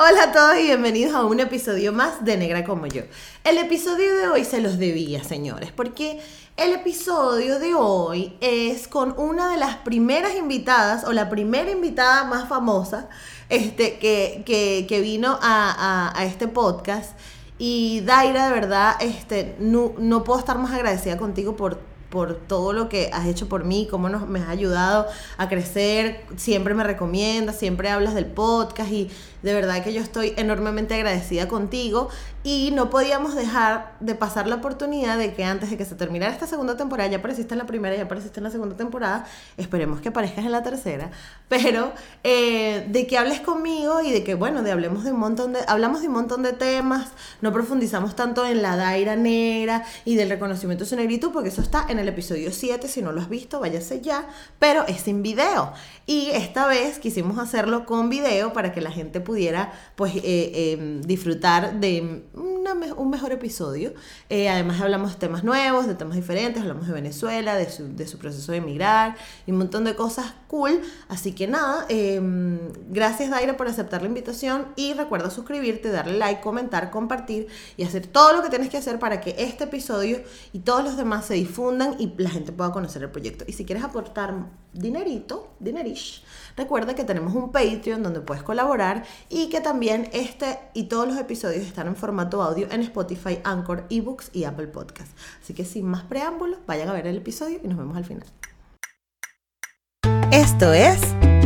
Hola a todos y bienvenidos a un episodio más de Negra como yo. El episodio de hoy se los debía, señores, porque el episodio de hoy es con una de las primeras invitadas o la primera invitada más famosa este, que, que, vino a, a, este podcast. Y Daira, de verdad, este, no, no puedo estar más agradecida contigo por por todo lo que has hecho por mí, cómo nos, me has ayudado a crecer, siempre me recomiendas, siempre hablas del podcast y de verdad que yo estoy enormemente agradecida contigo y no podíamos dejar de pasar la oportunidad de que antes de que se terminara esta segunda temporada, ya apareciste en la primera, ya apareciste en la segunda temporada, esperemos que aparezcas en la tercera, pero eh, de que hables conmigo y de que, bueno, de hablemos de un montón de, hablamos de un montón de temas, no profundizamos tanto en la daira negra y del reconocimiento de su negritud, porque eso está en el episodio 7, si no lo has visto, váyase ya, pero es sin video. Y esta vez quisimos hacerlo con video para que la gente pudiera pues eh, em, disfrutar de un mejor episodio. Eh, además hablamos de temas nuevos, de temas diferentes, hablamos de Venezuela, de su, de su proceso de emigrar y un montón de cosas cool. Así que nada, em, gracias Daira por aceptar la invitación y recuerda suscribirte, darle like, comentar, compartir y hacer todo lo que tienes que hacer para que este episodio y todos los demás se difundan y la gente pueda conocer el proyecto. Y si quieres aportar dinerito, dinerish, recuerda que tenemos un Patreon donde puedes colaborar y que también este y todos los episodios están en formato audio en Spotify, Anchor, eBooks y Apple Podcasts. Así que sin más preámbulos, vayan a ver el episodio y nos vemos al final. Esto es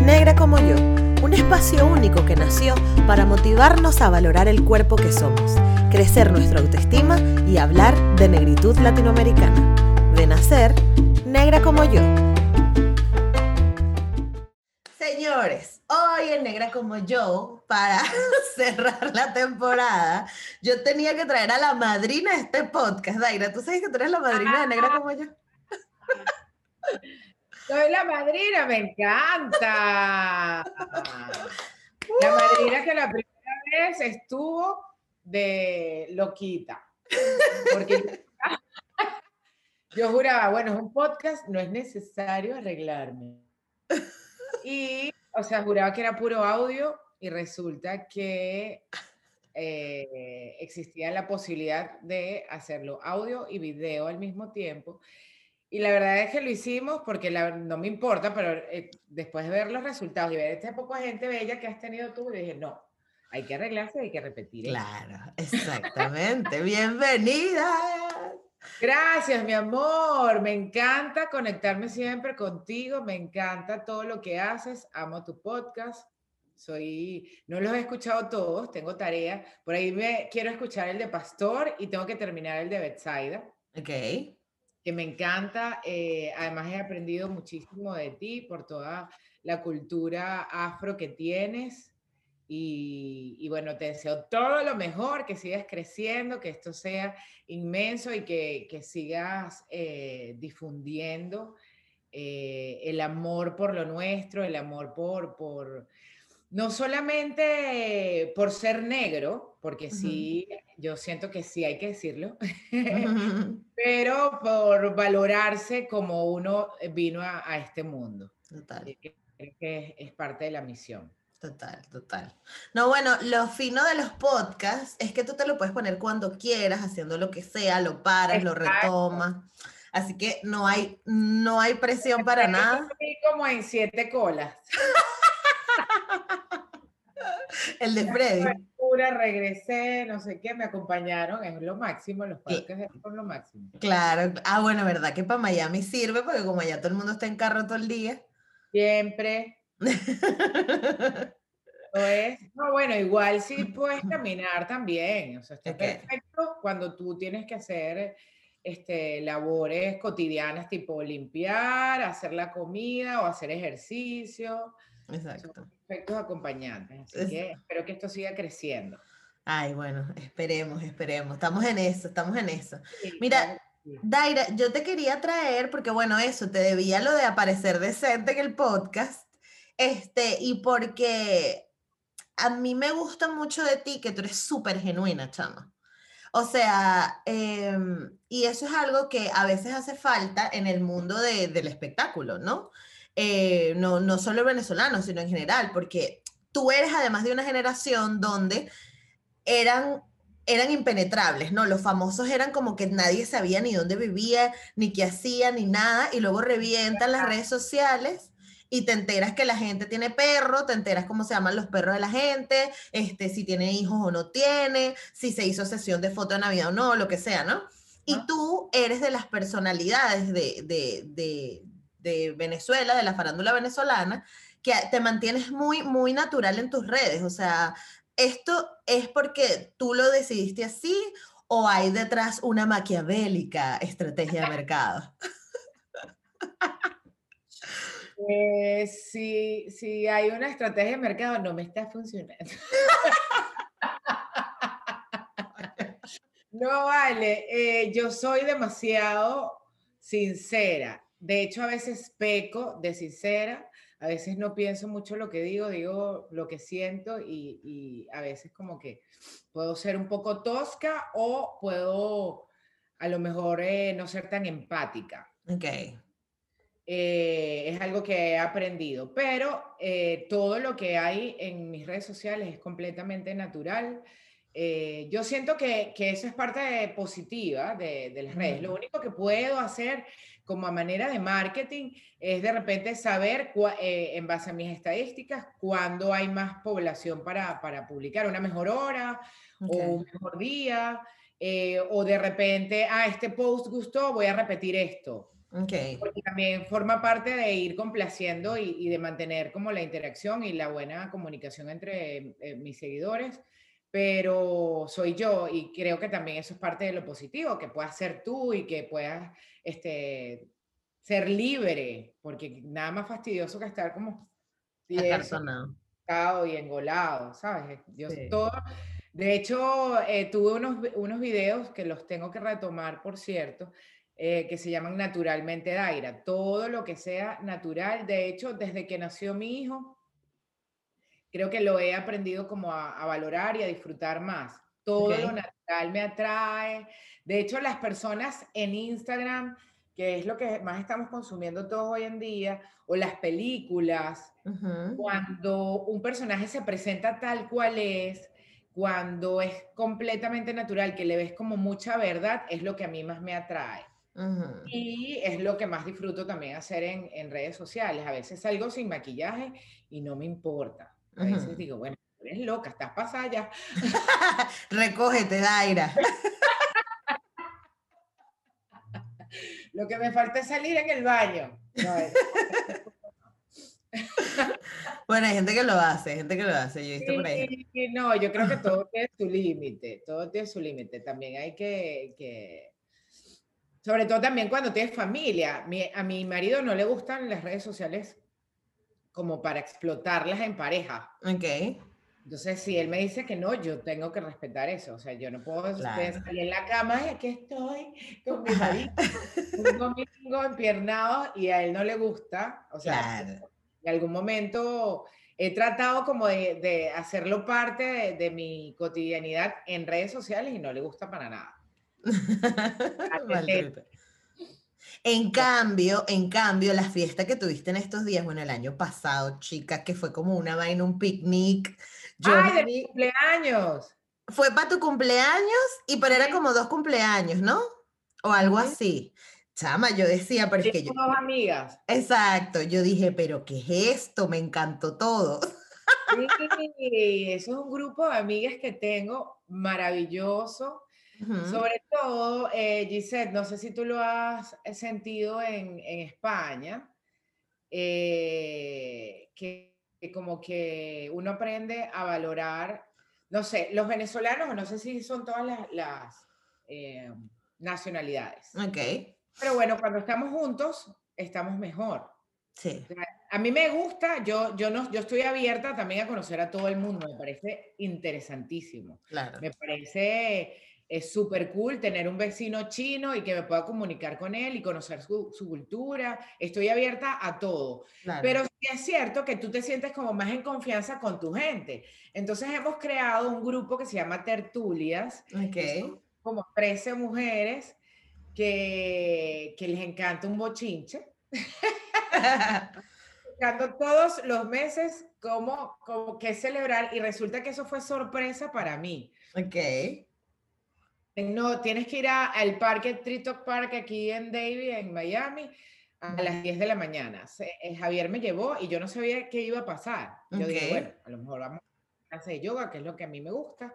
Negra como yo, un espacio único que nació para motivarnos a valorar el cuerpo que somos, crecer nuestra autoestima y hablar de negritud latinoamericana. De nacer, negra como yo Señores, hoy en Negra como yo, para cerrar la temporada, yo tenía que traer a la madrina de este podcast. Daira, ¿tú sabes que tú eres la madrina de Negra como yo? Soy la madrina, me encanta. La madrina que la primera vez estuvo de loquita. Porque yo juraba, bueno, es un podcast, no es necesario arreglarme. Y, o sea, juraba que era puro audio y resulta que eh, existía la posibilidad de hacerlo audio y video al mismo tiempo. Y la verdad es que lo hicimos porque no me importa, pero eh, después de ver los resultados y ver esta poca gente bella que has tenido tú, dije, no, hay que arreglarse, hay que repetir. Claro, exactamente. Bienvenida. Gracias, mi amor. Me encanta conectarme siempre contigo. Me encanta todo lo que haces. Amo tu podcast. Soy, no los he escuchado todos, tengo tarea. Por ahí me quiero escuchar el de Pastor y tengo que terminar el de Betsaida. Ok. Que me encanta. Eh, además, he aprendido muchísimo de ti por toda la cultura afro que tienes. Y, bueno, te deseo todo lo mejor, que sigas creciendo, que esto sea inmenso y que, que sigas eh, difundiendo eh, el amor por lo nuestro, el amor por, por, no solamente por ser negro, porque sí, yo siento que sí hay que decirlo, pero por valorarse como uno vino a, este mundo. Total. Que, que es parte de la misión. Total, total. No, bueno, lo fino de los podcasts es que tú te lo puedes poner cuando quieras, haciendo lo que sea, lo paras, lo retomas. Así que no hay, no hay presión para nada. como en siete colas. El de Freddy. Pura, regresé, no sé qué, me acompañaron, es lo máximo, los podcasts son lo máximo. Claro, ah, bueno, verdad que para Miami sirve, porque como allá todo el mundo está en carro todo el día. Siempre. no, bueno, igual sí puedes caminar también. O sea, está perfecto cuando tú tienes que hacer este, labores cotidianas tipo limpiar, hacer la comida o hacer ejercicio. Exacto. Son perfectos acompañantes. Así que espero que esto siga creciendo. Ay, bueno, esperemos, esperemos. Estamos en eso, estamos en eso. Mira, Daira, yo te quería traer, porque bueno, eso, te debía lo de aparecer decente en el podcast. Este, y porque a mí me gusta mucho de ti que tú eres súper genuina, chama. O sea, em, y eso es algo que a veces hace falta en el mundo del espectáculo, ¿no? Eh, ¿no? No solo venezolano, sino en general, porque tú eres además de una generación donde eran eran impenetrables, ¿no? Los famosos eran como que nadie sabía ni dónde vivía, ni qué hacía, ni nada, y luego revientan las redes sociales y te enteras que la gente tiene perro, te enteras cómo se llaman los perros de la gente, este, si tiene hijos o no tiene, si se hizo sesión de foto de Navidad o no, lo que sea, ¿no? Y tú eres de las personalidades de, de, de, de Venezuela, de la farándula venezolana, que te mantienes muy, muy natural en tus redes, o sea, ¿esto es porque tú lo decidiste así o hay detrás una maquiavélica estrategia de mercado? Eh, si, hay una estrategia de mercado, no me está funcionando. no vale, eh, yo soy demasiado sincera. De hecho, a veces peco de sincera a veces no pienso mucho lo que digo, digo lo que siento y, a veces como que puedo ser un poco tosca o puedo a lo mejor eh, no ser tan empática. Ok. Eh, es algo que he aprendido, pero eh, todo lo que hay en mis redes sociales es completamente natural. yo siento que, que, eso es parte positiva de, de las redes. Lo único que puedo hacer como a manera de marketing es de repente saber eh, en base a mis estadísticas cuándo hay más población para, para publicar, una mejor hora o un mejor día, eh, o de repente, ah, este post gustó, voy a repetir esto. Okay. Porque también forma parte de ir complaciendo y, y, de mantener como la interacción y la buena comunicación entre eh, mis seguidores pero soy yo y creo que también eso es parte de lo positivo, que puedas ser tú y que puedas este, ser libre, porque nada más fastidioso que estar como tieso, y engolado, ¿sabes? Yo todo, de hecho, eh, tuve unos, unos videos que los tengo que retomar, por cierto, eh, que se llaman Naturalmente Daira. Todo lo que sea natural, de hecho, desde que nació mi hijo, creo que lo he aprendido como a, valorar y a disfrutar más. Todo lo natural me atrae. De hecho, las personas en Instagram, que es lo que más estamos consumiendo todos hoy en día, o las películas, cuando un personaje se presenta tal cual es, cuando es completamente natural, que le ves como mucha verdad, es lo que a mí más me atrae. Y es lo que más disfruto también hacer en, en redes sociales. A veces salgo sin maquillaje y no me importa. A veces digo, bueno, eres loca, estás pasada ya. Recógete, Daira. Lo que me falta es salir en el baño. bueno, hay gente que lo hace, gente que lo hace, yo he visto por ahí. No, yo creo que todo tiene su límite, todo tiene su límite. También hay que, que, sobre todo también cuando tienes familia. a mi marido no le gustan las redes sociales como para explotarlas en pareja. Ok. Entonces, si él me dice que no, yo tengo que respetar eso. O sea, yo no puedo salir en la cama y aquí estoy con mi marido, un domingo empiernado y a él no le gusta. O sea, en algún momento he tratado como de, hacerlo parte de, mi cotidianidad en redes sociales y no le gusta para nada. En cambio, en cambio, la fiesta que tuviste en estos días, bueno, el año pasado, chicas, que fue como una vaina, un picnic. ¡Ay, de cumpleaños! Fue para tu cumpleaños, y pero era como dos cumpleaños, ¿no? O algo así. Chama, yo decía, pero es que yo... Dos amigas. Exacto, yo dije, pero ¿qué es esto? Me encantó todo. Sí, eso es un grupo de amigas que tengo maravilloso sobre todo, eh, Gisette, no sé si tú lo has eh, sentido en, España, eh, que, como que uno aprende a valorar, no sé, los venezolanos, no sé si son todas las, nacionalidades. Ok. Pero bueno, cuando estamos juntos, estamos mejor. Sí. a mí me gusta, yo, yo, no, yo estoy abierta también a conocer a todo el mundo, me parece interesantísimo. Claro. Me parece es súper cool tener un vecino chino y que me pueda comunicar con él y conocer su, cultura. Estoy abierta a todo. Pero sí es cierto que tú te sientes como más en confianza con tu gente. Entonces hemos creado un grupo que se llama Tertulias. Okay. como 13 mujeres que, que les encanta un bochinche. Todos los meses cómo, cómo qué celebrar y resulta que eso fue sorpresa para mí. Ok. No, tienes que ir a- al parque Tritok Park aquí en Davie, en Miami, a las 10 de la mañana. Se- eh, Javier me llevó y yo no sabía qué iba a pasar. Yo dije, bueno, a lo mejor vamos clase de yoga, que es lo que a mí me gusta,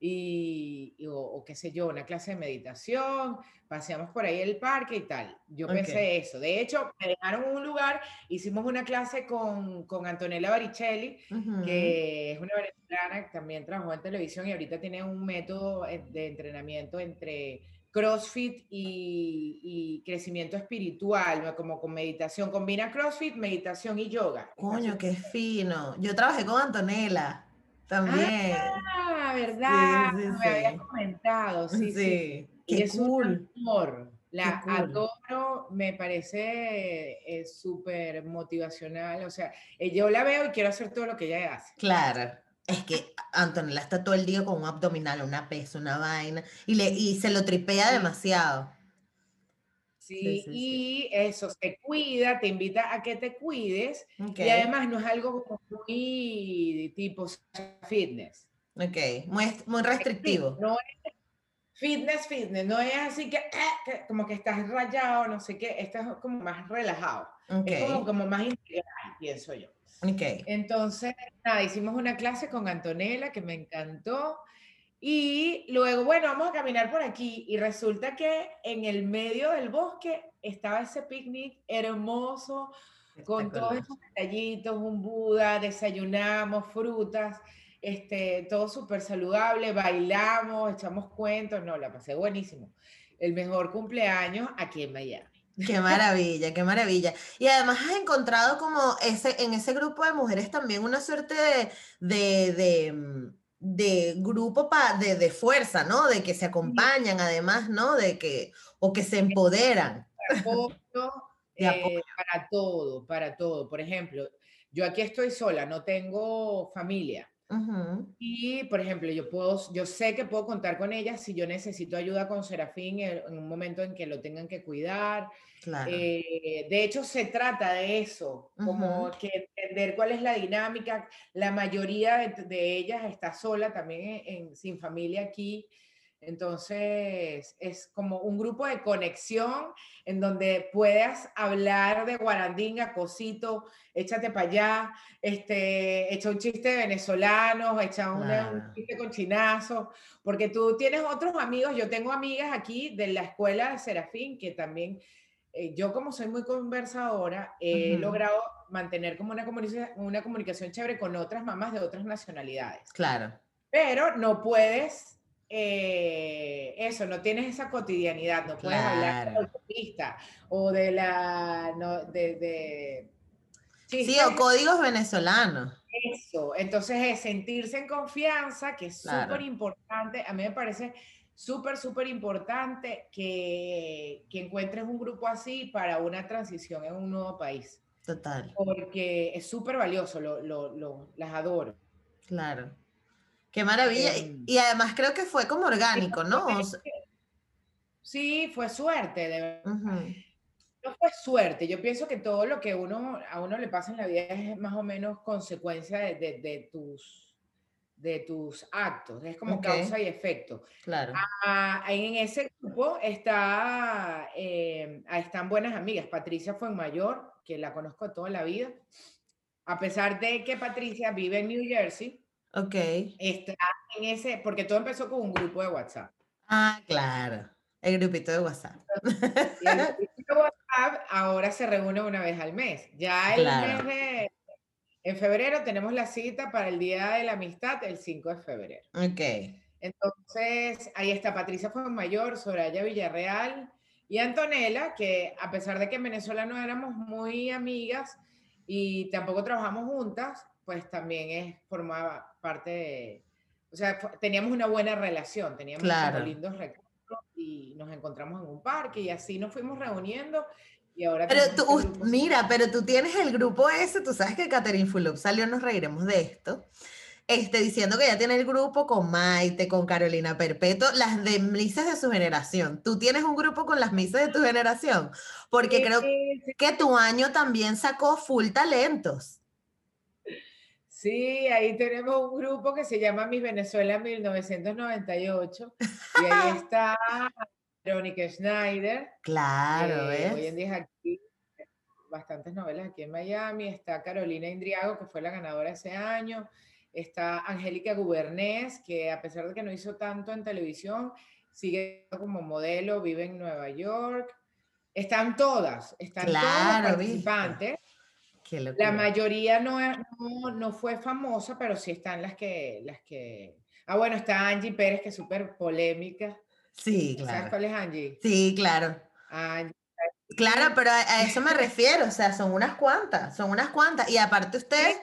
y, y- o, o qué sé yo, una clase de meditación, paseamos por ahí el parque y tal. Yo Ok. pensé eso. De hecho, me dejaron un lugar, hicimos una clase con, con Antonella Baricelli, Ujú. que es una venezolana que también trabajó en televisión y ahorita tiene un método eh, de entrenamiento entre CrossFit y, y crecimiento espiritual, ¿no? como con meditación. Combina CrossFit, meditación y yoga. Coño, qué fino. Yo trabajé con Antonella también. Ah, ¿verdad? Sí, sí, Me habías comentado, sí, sí. Qué es un cool. amor. La cool. adoro, me parece eh, súper motivacional. O sea, eh, yo la veo y quiero hacer todo lo que ella hace. Claro. Es que Antonella está todo el día con un abdominal, una pesa, una vaina, y, le, y se lo tripea demasiado. Sí, Sí, sí, sí. y eso, se cuida, te invita a que te cuides Ok, y además no es algo muy tipo fitness. ok. Muy, muy restrictivo. No es fitness, fitness, no es así que, eh, que como que estás rayado, no sé qué, esto es como más relajado, es como, como más integral, pienso yo. ok. Entonces, nada, hicimos una clase con Antonella que me encantó. Y luego, bueno, vamos a caminar por aquí. Y resulta que en el medio del bosque estaba ese picnic hermoso, con todos esos detallitos, un Buda, desayunamos, frutas, este, todo súper saludable, bailamos, echamos cuentos. No, la pasé buenísimo. El mejor cumpleaños aquí en Miami. Qué maravilla, qué maravilla. Y además has encontrado como ese, en ese grupo de mujeres también una suerte de, de, de, mm, de grupo pa- de, de fuerza, ¿no? De que se acompañan además, ¿no? De que, o que se empoderan. apoyo, eh, para todo, para todo. Por ejemplo, yo aquí estoy sola, no tengo familia. Y, por ejemplo, yo puedo, yo sé que puedo contar con ellas si yo necesito ayuda con Serafín en, en un momento en que lo tengan que cuidar. Claro. Eh, de hecho, se trata de eso, como que entender cuál es la dinámica. La mayoría de, de ellas está sola también en- en- sin familia aquí. Entonces, es como un grupo de conexión en donde puedas hablar de guarandinga, cosito, échate para allá, este, echa un chiste de venezolanos, echa un chiste con chinazo, porque tú tienes otros amigos, yo tengo amigas aquí de la escuela de Serafín que también, eh, yo como soy muy conversadora, he Ujú. logrado mantener como una comunicación, una comunicación chévere con otras mamás de otras nacionalidades. Claro. Pero no puedes, eh, eso, no tienes esa cotidianidad, no puedes hablar de la autopista o de la, no, de, de Sí, o códigos venezolanos. eso. Entonces es sentirse en confianza, que es Claro. súper importante. A mí me parece súper, súper importante que, que encuentres un grupo así para una transición en un nuevo país, Total. porque es súper valioso, lo, lo- lo- las adoro. Claro. Qué maravilla. Y- Em, Y además creo que fue como orgánico, ¿no? O sea, Sí, fue suerte, de verdad. No fue suerte. Yo pienso que todo lo que uno, a uno le pasa en la vida es más o menos consecuencia de, de- de tus, de tus actos. Es como causa y efecto. Claro. Ah, en ese grupo está, eh, están buenas amigas. Patricia Fuenmayor, que la conozco toda la vida. A pesar de que Patricia vive en New Jersey, Ok. está en ese, porque todo empezó con un grupo de WhatsApp. Ah, claro. El grupito de WhatsApp. El grupito de WhatsApp ahora se reúne una vez al mes. Ya el Claro. mes de, en febrero tenemos la cita para el Día de la Amistad, el 5 de febrero. Ok. Entonces, ahí está Patricia Mayor, Soraya Villarreal y Antonella, que a pesar de que en Venezuela no éramos muy amigas y tampoco trabajamos juntas, pues también es, formaba parte de, o sea, teníamos una buena relación, teníamos Claro. lindos recuerdos y nos encontramos en un parque y así nos fuimos reuniendo y ahora Pero tú, este mira, pero tú tienes el grupo ese, tú sabes que Catherine Fulop salió, nos reiremos de esto, este, diciendo que ya tiene el grupo con Maite, con Carolina Perpetuo, las de Mises de su generación. ¿Tú tienes un grupo con las Mises de tu generación? Porque creo Sí, sí, que tu año también sacó full talentos. Sí, ahí tenemos un grupo que se llama Mis Venezuela 1998 y ahí está Verónica Schneider. Claro, eh, Hoy en día es aquí, bastantes novelas aquí en Miami. Está Carolina Indriago, que fue la ganadora ese año. Está Angélica Gubernés, que a pesar de que no hizo tanto en televisión, sigue como modelo, vive en Nueva York. Están todas, están todas participantes. La mayoría no, no, fue famosa, pero sí están las que, las que... Ah, bueno, está Angie Pérez, que es súper polémica. Sí, claro. ¿Sabes cuál es Angie? Sí, claro. Claro, pero a, eso me refiero, o sea, son unas cuantas, son unas cuantas. Y aparte ustedes,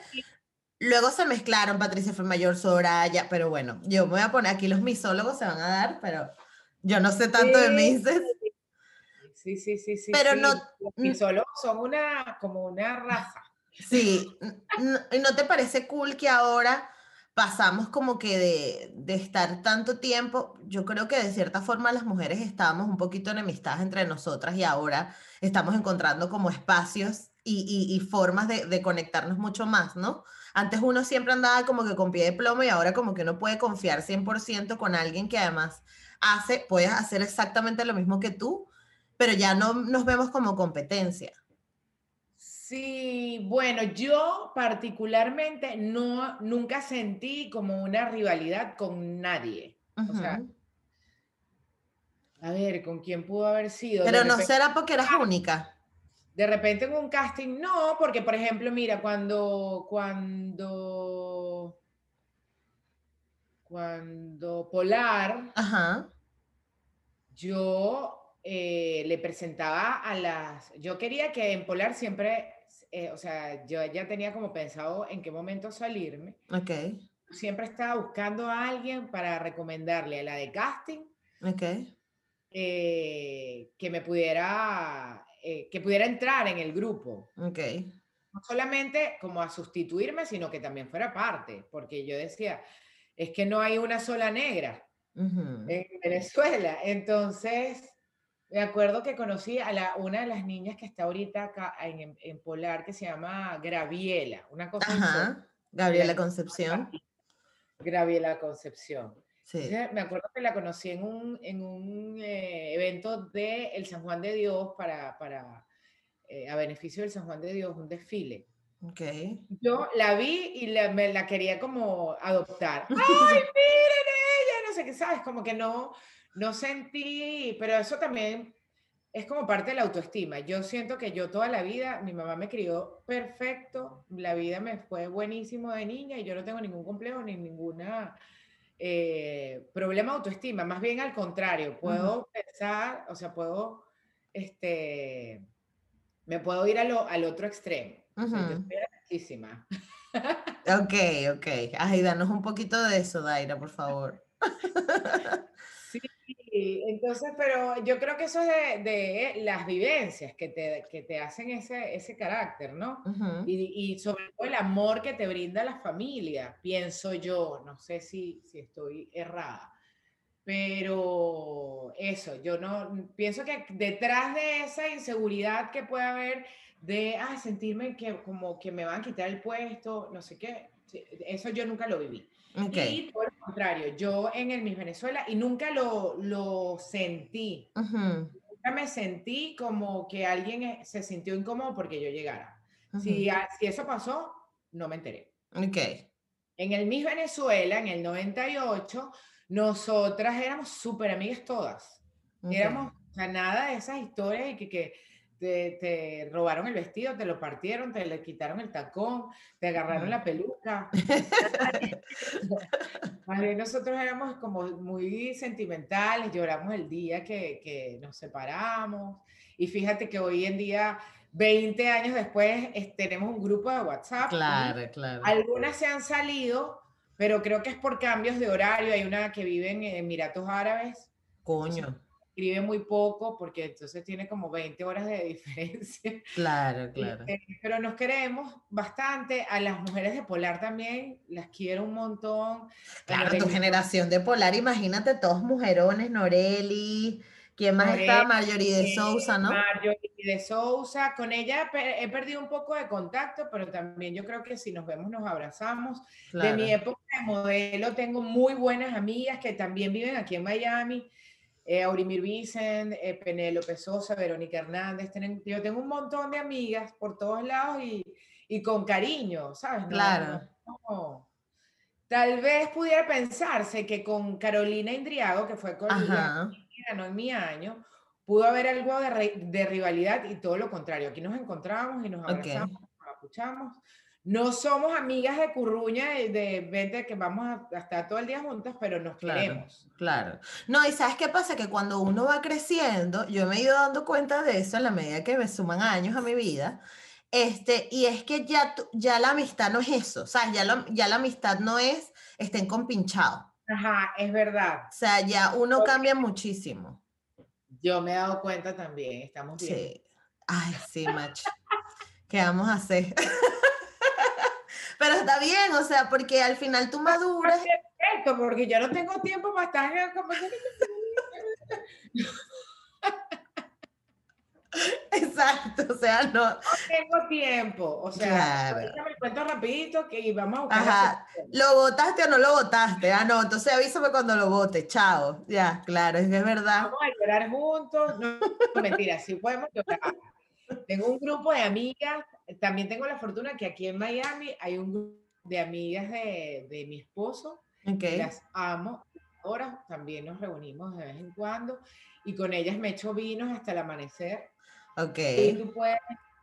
luego se mezclaron Patricia Mayor, Soraya, pero bueno, yo me voy a poner, aquí los misólogos se van a dar, pero yo no sé tanto de mises. Sí, sí, sí, sí. Pero no. Y solo son una, como una raza. Sí. ¿Y no te parece cool que ahora pasamos como que de, de, estar tanto tiempo? Yo creo que de cierta forma las mujeres estábamos un poquito enemistadas entre nosotras y ahora estamos encontrando como espacios y, y, y formas de, de, conectarnos mucho más, ¿no? Antes uno siempre andaba como que con pie de plomo y ahora como que uno puede confiar 100% con alguien que además hace, puedes hacer exactamente lo mismo que tú pero ya no nos vemos como competencia. Sí, bueno, yo particularmente no, nunca sentí como una rivalidad con nadie. O sea, a ver, ¿con quién pudo haber sido? Pero no será porque eras ah, única. De repente en un casting, no, porque por ejemplo, mira, cuando, cuando, cuando Polar, Ajá. yo eh, le presentaba a las... Yo quería que en Polar siempre, eh, o sea, yo ya tenía como pensado en qué momento salirme. Ok. Siempre estaba buscando a alguien para recomendarle a la de casting. Ok. Eh, que me pudiera, que pudiera entrar en el grupo. Ok. No solamente como a sustituirme, sino que también fuera parte, porque yo decía, es que no hay una sola negra en Venezuela. Entonces, me acuerdo que conocí a la, una de las niñas que está ahorita acá en, en Polar, que se llama Graviela, una cosa Ajá, Gabriela Concepción. Graviela Concepción. Sí. me acuerdo que la conocí en un, en un eh, evento de el San Juan de Dios para, para eh, a beneficio del San Juan de Dios, un desfile. Okay. Yo la vi y la, me la quería como adoptar. ¡Ay, miren ella! No sé qué, ¿sabes? Como que no, no sentí, pero eso también es como parte de la autoestima. Yo siento que yo toda la vida, mi mamá me crió perfecto, la vida me fue buenísimo de niña y yo no tengo ningún complejo ni ninguna eh, problema de autoestima. Más bien al contrario, puedo pensar, o sea, puedo, este, me puedo ir al otro extremo. yo estoy Ok, ok. Ay, danos un poquito de eso, Daira, por favor. Sí, entonces, pero yo creo que eso es de, las vivencias que te, que te, hacen ese, ese carácter, ¿no? y, y, sobre todo el amor que te brinda la familia, pienso yo, no sé si, si estoy errada, pero eso, yo no, pienso que detrás de esa inseguridad que puede haber de, ah, sentirme que como que me van a quitar el puesto, no sé qué, eso yo nunca lo viví. Y por el contrario, yo en el Miss Venezuela y nunca lo, lo sentí. Nunca me sentí como que alguien eh, se sintió incómodo porque yo llegara. si, si, eso pasó, no me enteré. Okay. En el Miss Venezuela, en el 98, nosotras éramos súper amigas todas. Éramos, o sea, nada de esas historias y que, que te, robaron el vestido, te lo partieron, te le quitaron el tacón, te agarraron la peluca. nosotros éramos como muy sentimentales, lloramos el día que, que, nos separamos. Y fíjate que hoy en día, 20 años después, tenemos un grupo de WhatsApp. Claro, claro. Algunas se han salido, pero creo que es por cambios de horario. Hay una que vive en Emiratos Árabes. Coño escribe muy poco porque entonces tiene como 20 horas de diferencia. Claro, claro. Eh, pero nos queremos bastante. A las mujeres de Polar también las quiero un montón. Claro, tu generación de Polar, imagínate todos mujerones, Noreli, ¿Quién más está? Marjorie de Sousa, ¿no? Marjorie de Sousa. Con ella he perdido un poco de contacto, pero también yo creo que si nos vemos nos abrazamos. De mi Claro. época de modelo tengo muy buenas amigas que también viven aquí en Miami. Eh, Aurimir Vicent, eh, Penélope Sosa, Verónica Hernández. Tienen- yo tengo un montón de amigas por todos lados y, y con cariño, ¿sabes? No- Claro. no-. Tal vez pudiera pensarse que con Carolina Indriago, que fue con ganó en mi año, pudo haber algo de, ri- de rivalidad y todo lo contrario. Aquí nos encontramos y nos abrazamos, nos escuchamos. No somos amigas de curruña de, de vente que vamos a, a estar todo el día juntas, pero nos Claro. queremos. Claro. No, y ¿sabes qué pasa? Que cuando uno va creciendo, yo me he ido dando cuenta de eso en la medida que me suman años a mi vida, este, y es que ya, ya la amistad no es eso, o sea, ya la, ya la amistad no es estén compinchados, Ajá, es verdad. o sea, ya uno cambia muchísimo. Yo me he dado cuenta también, estamos bien. Sí. Ay, sí, macho. ¿Qué vamos a hacer? Pero está bien, o sea, porque al final tú maduras. Perfecto, porque yo no tengo tiempo para estar en el Exacto, o sea, no. tengo tiempo. O sea, Claro. me cuento rapidito que vamos a buscar. Ajá. ¿Lo votaste o no lo votaste? Ah, no, entonces avísame cuando lo vote. Chao. Ya, claro, es que es verdad. Vamos a llorar juntos. No, no, mentira, sí podemos llorar. Tengo un grupo de amigas. También tengo la fortuna que aquí en Miami hay un grupo de amigas de, de mi esposo. Ok. Las amo. Ahora también nos reunimos de vez en cuando y con ellas me echo vinos hasta el amanecer. Ok. y tú puedes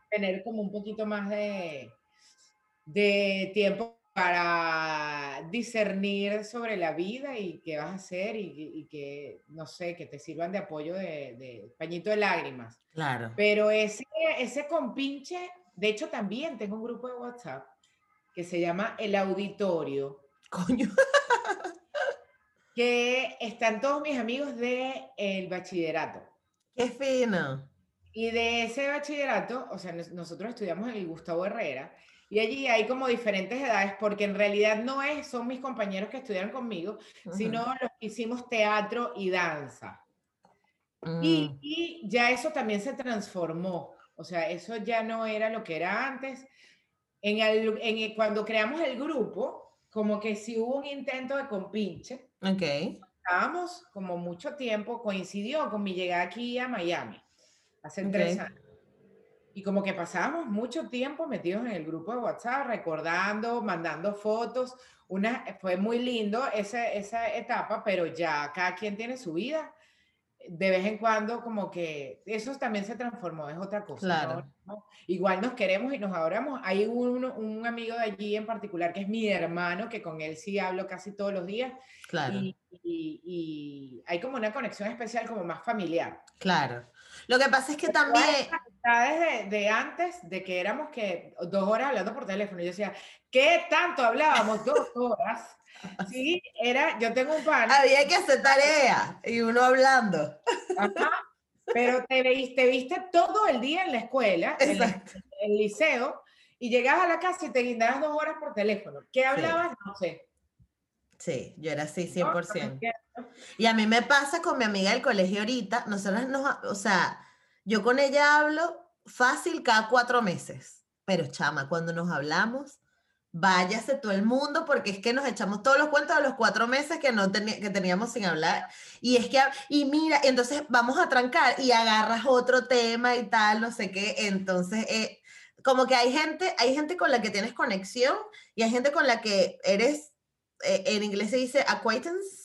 tener como un poquito más de, de tiempo para discernir sobre la vida y qué vas a hacer y, y que, no sé, que te sirvan de apoyo de, de pañito de lágrimas. Claro. Pero ese, ese compinche, de hecho también tengo un grupo de WhatsApp que se llama El Auditorio, Coño. que están todos mis amigos del el bachillerato. Qué fino. Y de ese bachillerato, o sea, nos- nosotros estudiamos en el Gustavo Herrera, y allí hay como diferentes edades, porque en realidad no es, son mis compañeros que estudiaron conmigo, sino los que hicimos teatro y danza. Mm, Y, y ya eso también se transformó, o sea, eso ya no era lo que era antes. En el, en el- cuando creamos el grupo, como que si hubo un intento de compinche, ok. estábamos como mucho tiempo, coincidió con mi llegada aquí a Miami, hace tres años. Y como que pasábamos mucho tiempo metidos en el grupo de WhatsApp, recordando, mandando fotos. Una, fue muy lindo esa, esa etapa, pero ya cada quien tiene su vida. De vez en cuando como que eso también se transformó, es otra cosa. Claro. ¿no? Igual nos queremos y nos adoramos. Hay un, un amigo de allí en particular que es mi hermano, que con él sí hablo casi todos los días Claro. y, y- y hay como una conexión especial, como más familiar. Claro. Lo que pasa es que también. esas amistades de, de antes, de que éramos que dos horas hablando por teléfono, yo decía, ¿qué tanto hablábamos? Dos horas. Sí, era, yo tengo un pan, Había que hacer tarea y uno hablando. ajá, pero te, te viste todo el día en la escuela, Exacto. en el liceo, y llegabas a la casa y te guindabas dos horas por teléfono. ¿Qué hablabas? No sé. Sí, yo era así ¿no? 100%. Y a mí me pasa con mi amiga del colegio ahorita, nosotros nos, o sea, yo con ella hablo fácil cada cuatro meses, pero chama, cuando nos hablamos, váyase todo el mundo, porque es que nos echamos todos los cuentos de los cuatro meses que, no que teníamos sin hablar. Y es que, y mira, entonces vamos a trancar y agarras otro tema y tal, no sé qué, entonces, eh, como que hay gente, hay gente con la que tienes conexión y hay gente con la que eres, eh, en inglés se dice acquaintance,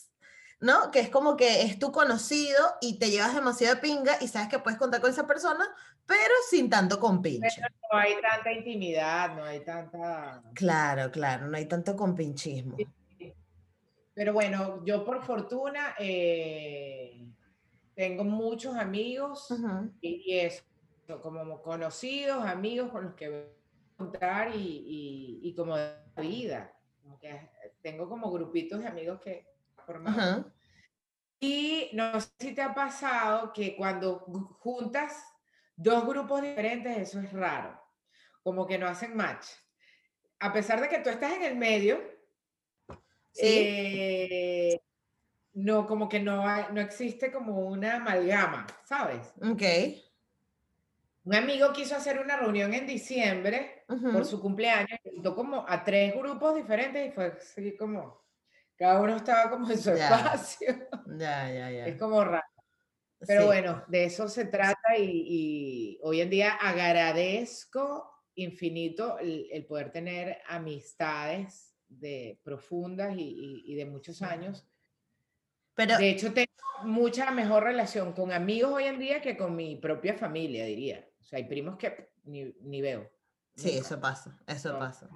¿no? Que es como que es tu conocido y te llevas demasiado de pinga y sabes que puedes contar con esa persona, pero sin tanto compinche. No hay tanta intimidad, no hay tanta... Claro, claro, no hay tanto compinchismo. Pero bueno, yo por fortuna eh, tengo muchos amigos y, y eso, como conocidos, amigos con los que voy a contar y, y, y como de la vida. Como que tengo como grupitos de amigos que ajá. Y no sé si te ha pasado que cuando juntas dos grupos diferentes, eso es raro, como que no hacen match. A pesar de que tú estás en el medio, Sí. eh, no, como que no, no existe como una amalgama, ¿sabes? Ok. Un amigo quiso hacer una reunión en diciembre por su cumpleaños, juntó como a tres grupos diferentes y fue así como, cada uno estaba como en su espacio. Ya, ya, ya. Es como raro. Pero bueno, de eso se trata y, hoy en día agradezco infinito el, poder tener amistades de profundas y, de muchos años. Pero, de hecho, tengo mucha mejor relación con amigos hoy en día que con mi propia familia, diría. O sea, hay primos que ni, veo. Sí, eso pasa, eso pasa.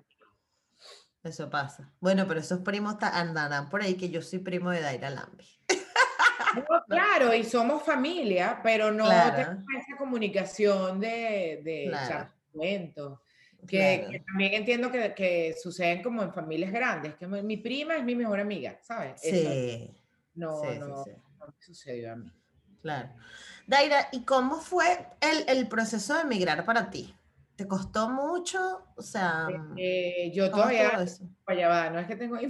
Eso pasa. Bueno, pero esos primos andarán por ahí que yo soy primo de Daira Lambi. claro, y somos familia, pero no tenemos esa comunicación de, de Que, también entiendo que, que, suceden como en familias grandes, que mi prima es mi mejor amiga, ¿sabes? Sí. no, no, no sucedió a mí. Claro. Daira, ¿y cómo fue el, el proceso de emigrar para ti? ¿Te costó mucho? O sea, eh, yo todavía, vaya, va, no es que tengo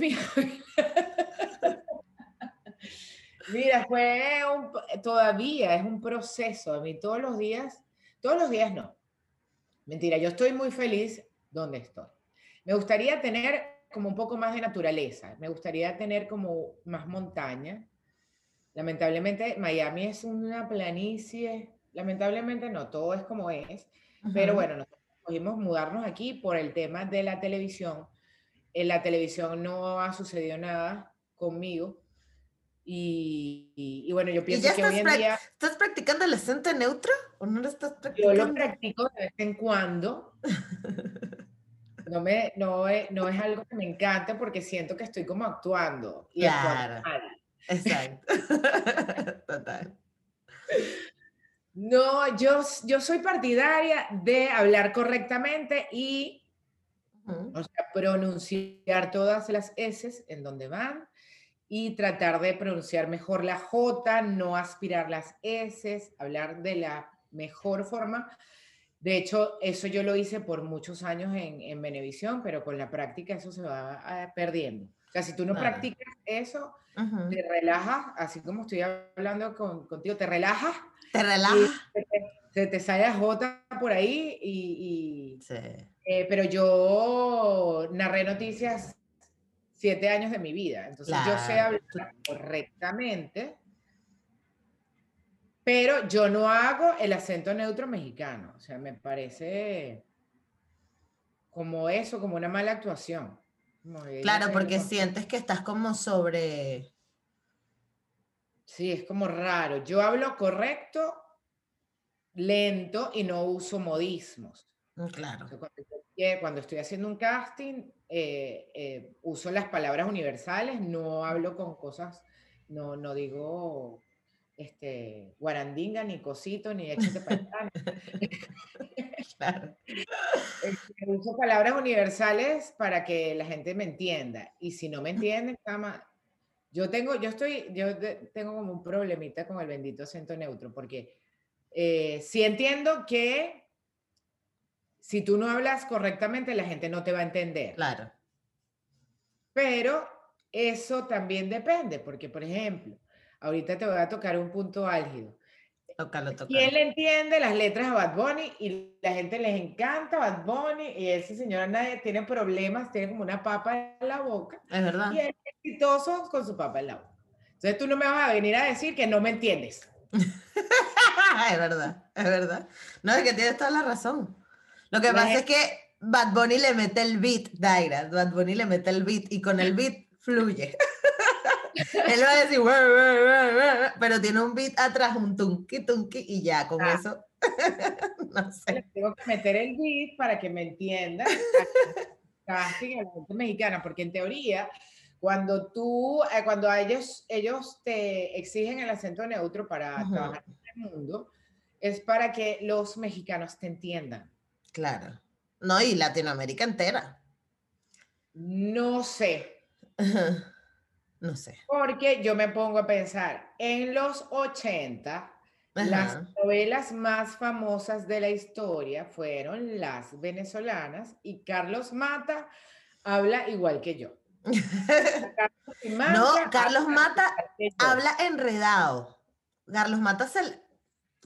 Mira, fue un, todavía es un proceso. A mí todos los días, todos los días no. Mentira, yo estoy muy feliz donde estoy. Me gustaría tener como un poco más de naturaleza. Me gustaría tener como más montaña. Lamentablemente, Miami es una planicie. Lamentablemente no, todo es como es. Pero bueno, nosotros pudimos mudarnos aquí por el tema de la televisión. En la televisión no ha sucedido nada conmigo y, bueno, yo pienso que hoy en día... ¿Estás practicando el acento neutro o no lo estás practicando? Yo lo practico de vez en cuando. No, me, no, es, no es algo que me encante porque siento que estoy como actuando. Y claro. Exacto. Total. No, yo, yo soy partidaria de hablar correctamente y o sea, pronunciar todas las S en donde van y tratar de pronunciar mejor la J, no aspirar las S, hablar de la mejor forma. De hecho, eso yo lo hice por muchos años en, en Benevisión, pero con la práctica eso se va ah, perdiendo. O sea, si tú no practicas eso, te relajas, así como estoy hablando con, contigo, te relajas. Te relajas. Se te, sale la J por ahí y... sí. Eh, pero yo narré noticias siete años de mi vida. Entonces yo sé hablar correctamente, pero yo no hago el acento neutro mexicano. O sea, me parece como eso, como una mala actuación. Claro, porque sientes que estás como sobre... Sí, es como raro. Yo hablo correcto, lento y no uso modismos. Mm, claro. cuando, estoy haciendo un casting, eh, eh, uso las palabras universales, no hablo con cosas, no, no digo este, guarandinga, ni cosito, ni échate para claro. Este, uso palabras universales para que la gente me entienda. Y si no me entienden, cama, yo tengo, yo estoy, yo tengo como un problemita con el bendito acento neutro, porque eh, si entiendo que si tú no hablas correctamente, la gente no te va a entender. Claro. Pero eso también depende, porque, por ejemplo, ahorita te voy a tocar un punto álgido. Tócalo, tócalo. ¿Quién le entiende las letras a Bad Bunny? Y la gente les encanta Bad Bunny y ese señor nadie tiene problemas, tiene como una papa en la boca. Es verdad. Y es exitoso con su papa en la boca. Entonces tú no me vas a venir a decir que no me entiendes. es verdad, es verdad. No, es que tienes toda la razón. Lo que pasa es que Bad Bunny le mete el beat, Daira. Bad Bunny le mete el beat y con el beat fluye. Él va a decir, pero tiene un beat atrás, un tunki tunki y ya, con ah. eso. no sé. Tengo que meter el beat para que me entiendan. Casting a la gente mexicana, porque en teoría, cuando tú, eh, cuando ellos, ellos te exigen el acento neutro para trabajar en el mundo, es para que los mexicanos te entiendan. Claro. No, y Latinoamérica entera. No sé. no sé. Porque yo me pongo a pensar, en los 80, las novelas más famosas de la historia fueron las venezolanas y Carlos Mata habla igual que yo. no, Carlos Mata habla enredado. Carlos Mata, se,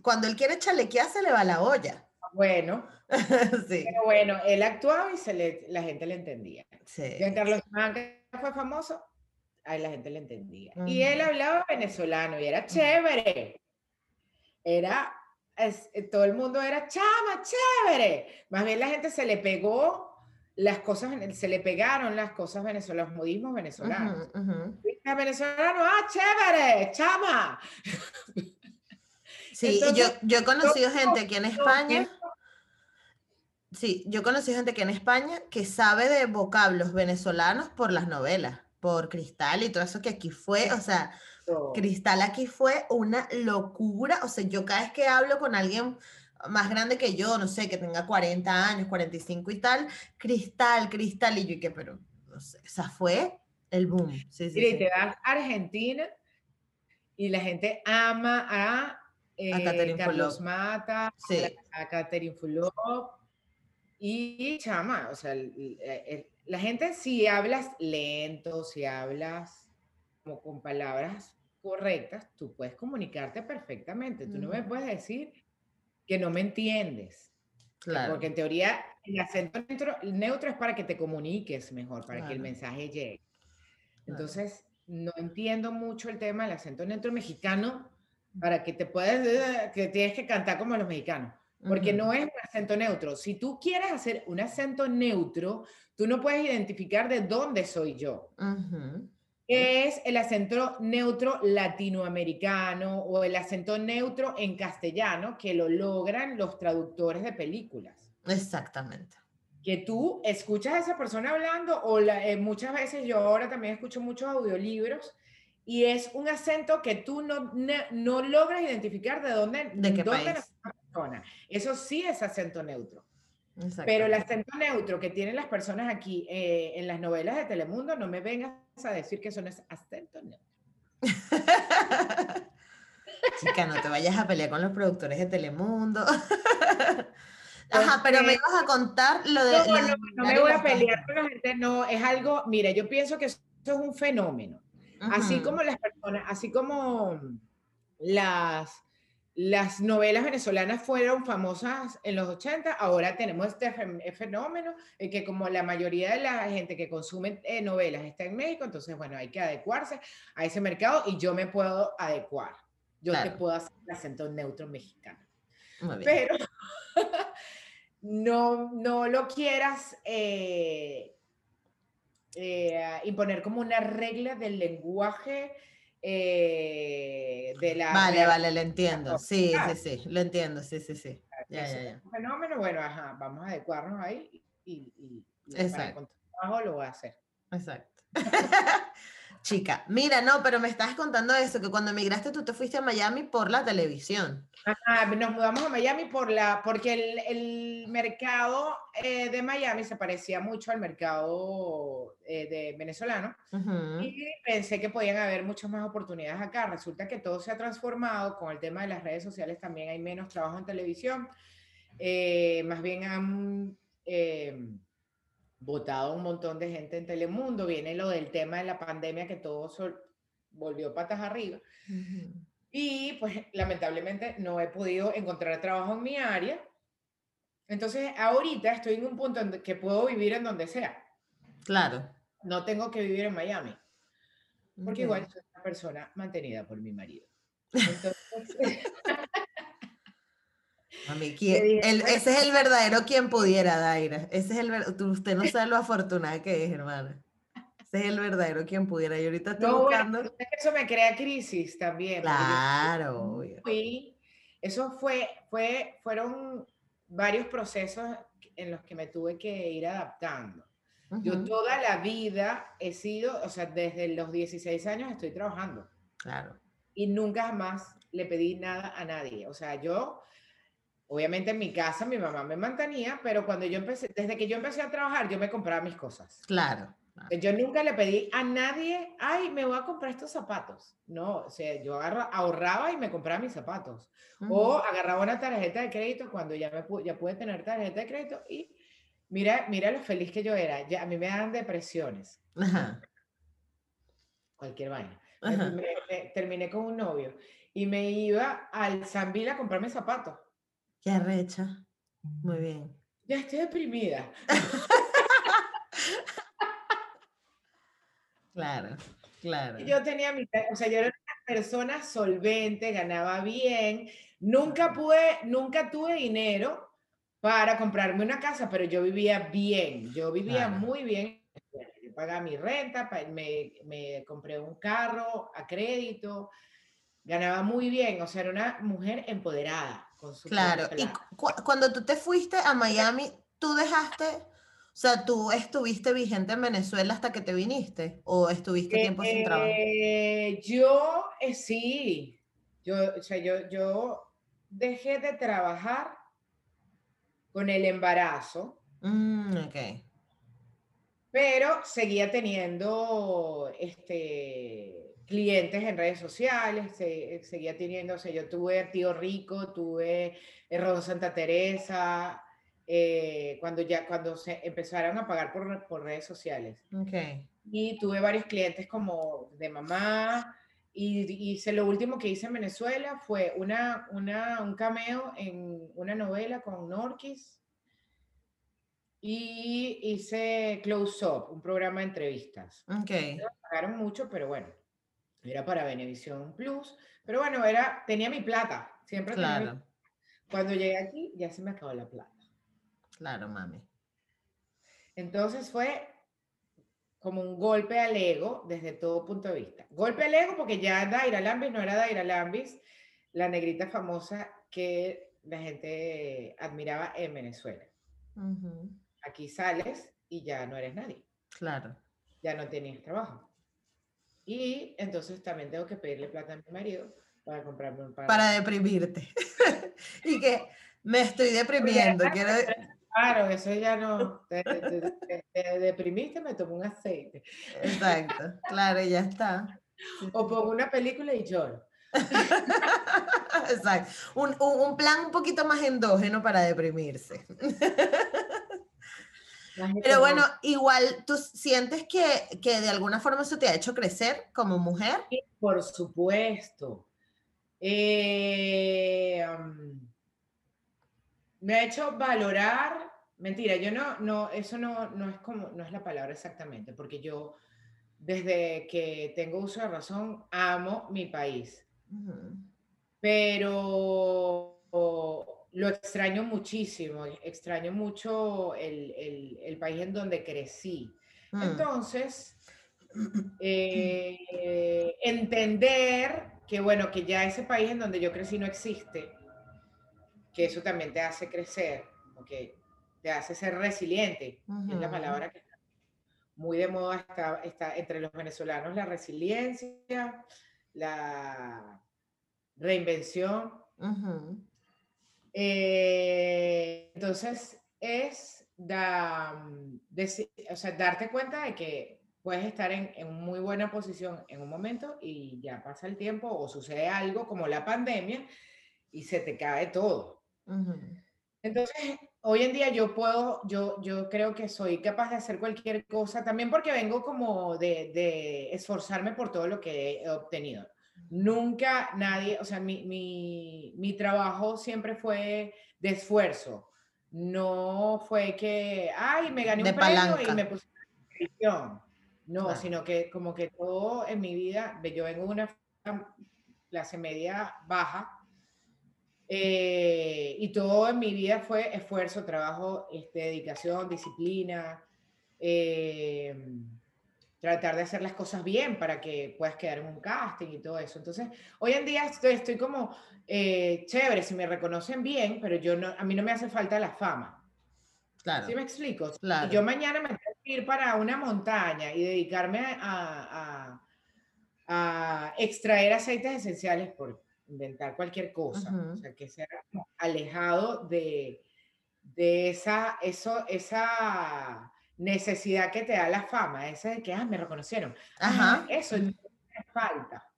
cuando él quiere chalequear, se le va la olla. Bueno, sí. Pero bueno, él actuaba y se le, la gente le entendía. Sí. Carlos Mata fue famoso, ahí la gente le entendía. Y él hablaba venezolano y era chévere. Era, eh, todo el mundo era chama, chévere. Más bien la gente se le pegó las cosas, se le pegaron las cosas venezolanas, los modismos venezolanos. Venezolano, ah, chévere, chama. Sí, yo, yo he conocido gente aquí en España. Sí, yo he conocido gente aquí en España que sabe de vocablos venezolanos por las novelas, por Cristal y todo eso que aquí fue, o sea, Cristal aquí fue una locura. O sea, yo cada vez que hablo con alguien más grande que yo, no sé, que tenga 40 años, 45 y tal, Cristal, Cristal, y yo que, pero, no sé, o sea, fue el boom. Sí, sí, y te vas a Argentina y la gente ama a eh, Carlos Mata, a Catherine Fulop y chama, o sea, la gente si hablas lento, si hablas como con palabras correctas, tú puedes comunicarte perfectamente. Tú no me puedes decir que no me entiendes. Claro. Porque en teoría el acento neutro, es para que te comuniques mejor, para que el mensaje llegue. Entonces, no entiendo mucho el tema del acento neutro mexicano para que te puedas, eh, que tienes que cantar como los mexicanos, porque no es un acento neutro. Si tú quieres hacer un acento neutro, tú no puedes identificar de dónde soy yo. Es el acento neutro latinoamericano o el acento neutro en castellano que lo logran los traductores de películas. Exactamente. Que tú escuchas a esa persona hablando o eh, muchas veces yo ahora también escucho muchos audiolibros y es un acento que tú no, no, logras identificar de dónde, ¿De qué dónde persona. Eso sí es acento neutro. Pero el acento neutro que tienen las personas aquí eh, en las novelas de Telemundo, no me vengas a decir que eso no es acento neutro. Chica, no te vayas a pelear con los productores de Telemundo. Ajá, pero me ibas a contar lo de... No, no, no me voy a pelear con la gente, no, es algo, mira, yo pienso que eso es un fenómeno. Así como las personas, así como las, las novelas venezolanas fueron famosas en los 80, ahora tenemos este fenómeno en que como la mayoría de la gente que consume eh, novelas está en México, entonces bueno, hay que adecuarse a ese mercado y yo me puedo adecuar. Yo te puedo hacer el acento neutro mexicano. Pero no, no lo quieras eh, eh, imponer como una regla del lenguaje eh, de la... Vale, vale, lo entiendo. Sí, sí, sí, lo entiendo, sí, sí, sí. Ya, ya, ya. Un fenómeno, bueno, ajá, vamos a adecuarnos ahí y, y, y Exacto. trabajo lo voy a hacer. Exacto. Chica, mira, no, pero me estás contando eso, que cuando emigraste tú te fuiste a Miami por la televisión. Ajá, nos mudamos a Miami por la, porque el, el mercado eh, de Miami se parecía mucho al mercado eh, de venezolano y pensé que podían haber muchas más oportunidades acá. Resulta que todo se ha transformado con el tema de las redes sociales, también hay menos trabajo en televisión, eh, más bien han votado un montón de gente en Telemundo, viene lo del tema de la pandemia que todo volvió patas arriba. Y pues lamentablemente no he podido encontrar trabajo en mi área. Entonces ahorita estoy en un punto en que puedo vivir en donde sea. Claro. No tengo que vivir en Miami. Porque igual soy una persona mantenida por mi marido. Entonces, ese es el verdadero quien pudiera, Daira. Ese es el usted no sabe lo afortunada que es, hermana. Ese es el verdadero quien pudiera. Y ahorita estoy buscando. eso me crea crisis también. Claro, eso fue, fue, fueron varios procesos en los que me tuve que ir adaptando. Yo toda la vida he sido, o sea, desde los 16 años estoy trabajando. Claro. Y nunca más le pedí nada a nadie. O sea, yo Obviamente en mi casa mi mamá me mantenía, pero cuando yo empecé, desde que yo empecé a trabajar, yo me compraba mis cosas. Claro. Yo nunca le pedí a nadie, ay, me voy a comprar estos zapatos. No, o sea, yo ahorraba y me compraba mis zapatos. O agarraba una tarjeta de crédito cuando ya, me, ya pude tener tarjeta de crédito y Mira, mira lo feliz que yo era. Ya, a mí me dan depresiones. Ajá. Cualquier vaina. Me- me- me- terminé con un novio y me iba al Sambil a comprarme zapatos. Qué arrecha. Muy bien. Ya estoy deprimida. Claro, claro. Yo tenía mi, o sea, yo era una persona solvente, ganaba bien, nunca pude, nunca tuve dinero para comprarme una casa, pero yo vivía bien, yo vivía Claro. muy bien. Yo pagaba mi renta, me, me compré un carro a crédito, ganaba muy bien, o sea, era una mujer empoderada con su Claro, y cu- cuando tú te fuiste a Miami, tú dejaste, o sea, tú estuviste vigente en Venezuela hasta que te viniste, o estuviste tiempo sin trabajo. Eh, yo eh, sí, yo, o sea, yo, yo dejé de trabajar con el embarazo, Mm, ok. pero seguía teniendo este, clientes en redes sociales, se- seguía teniendo, o sea, yo tuve Tío Rico, tuve Ron Santa Teresa, eh, cuando ya, cuando se empezaron a pagar por, por redes sociales. Ok. Y tuve varios clientes como de mamá. Y hice lo último que hice en Venezuela fue una, una, un cameo en una novela con Norquis. Y hice Close Up, un programa de entrevistas. Ok. Me pagaron mucho, pero bueno, era para Venevisión Plus. Pero bueno, era, tenía mi plata. Siempre tenía mi- Claro, Cuando llegué aquí, ya se me acabó la plata. claro, mami. Entonces fue como un golpe al ego desde todo punto de vista. Golpe al ego porque ya Daira Lambis no era Daira Lambis, la negrita famosa que la gente admiraba en Venezuela. Aquí sales y ya no eres nadie, Claro. ya no tienes trabajo. Y entonces también tengo que pedirle plata a mi marido para comprarme un par. Para deprimirte. y que me estoy deprimiendo. Quiero... Claro, eso ya no. Te, te- te- te deprimiste, me tomo un aceite. Exacto. Claro, ya está. O pongo una película y lloro. Exacto. Un, un- un plan un poquito más endógeno para deprimirse. Pero bueno, igual tú sientes que, que de alguna forma eso te ha hecho crecer como mujer. Sí, Por supuesto. Eh, me ha hecho valorar, mentira, yo no, no, eso no, no es como, no es la palabra exactamente, porque yo desde que tengo uso de razón amo mi país, pero lo extraño muchísimo, extraño mucho el, el- el país en donde crecí. Mm, Entonces, eh, entender que, bueno, que ya ese país en donde yo crecí no existe, que eso también te hace crecer, que te hace ser resiliente, que es la palabra que está muy de moda está, está entre los venezolanos, la resiliencia, la reinvención. Eh, entonces, es da- o sea, darte cuenta de que puedes estar en, en muy buena posición en un momento y ya pasa el tiempo o sucede algo como la pandemia y se te cae todo. Entonces, hoy en día yo puedo, yo, yo creo que soy capaz de hacer cualquier cosa, también porque vengo como de, de esforzarme por todo lo que he obtenido. Nunca nadie, o sea, mi, mi, mi trabajo siempre fue de esfuerzo. No fue que, ay, me gané De un premio y me puse televisión. No, Claro. sino que como que todo en mi vida, yo vengo de una clase media baja, eh, y todo en mi vida fue esfuerzo, trabajo, este, dedicación, disciplina, eh, tratar de hacer las cosas bien para que puedas quedar en un casting y todo eso. Entonces, hoy en día estoy, estoy como eh, chévere, si me reconocen bien, pero yo no, a mí no me hace falta la fama. Claro. ¿Sí me explico? Si Claro. yo mañana me tengo que ir para una montaña y dedicarme a, a- a extraer aceites esenciales por inventar cualquier cosa, o Ujú. sea, que sea alejado de, de esa, eso, esa necesidad que te da la fama, esa de que, ah, me reconocieron. Ajá. Ah, eso no me falta.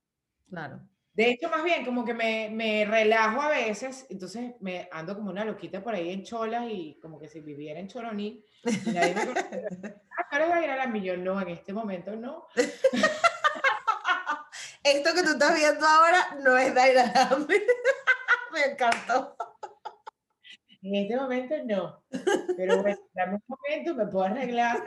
Claro. De hecho, más bien, como que me, me, relajo a veces, entonces me ando como una loquita por ahí en cholas y como que si viviera en Choroní, y nadie me conoce. Ah, claro, a ir a la millón. No, en este momento no. Esto que tú estás viendo ahora no es Daira Me encantó. En este momento no. Pero bueno, en un momento, me puedo arreglar.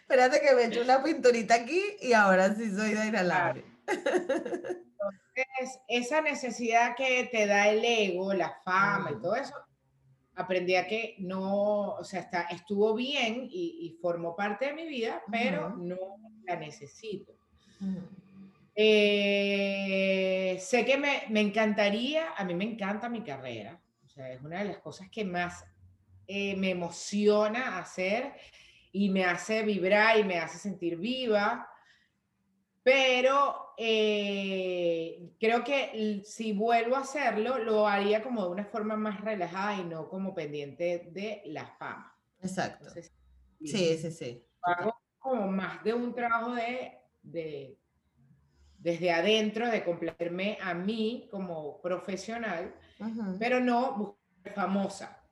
Espérate que me echo una pinturita aquí y ahora sí soy Daira. Entonces, esa necesidad que te da el ego, la fama y todo eso, aprendí a que no, o sea, está, estuvo bien y, formó parte de mi vida, pero no la necesito. Eh, sé que me, me, encantaría, a mí me encanta mi carrera, o sea, es una de las cosas que más eh, me emociona hacer y me hace vibrar y me hace sentir viva. Pero eh, creo que si vuelvo a hacerlo, lo haría como de una forma más relajada y no como pendiente de la fama. Exacto. sí, sí, sí. Hago como más de un trabajo de, de desde adentro, de complacerme a mí como profesional, pero no buscar famosa.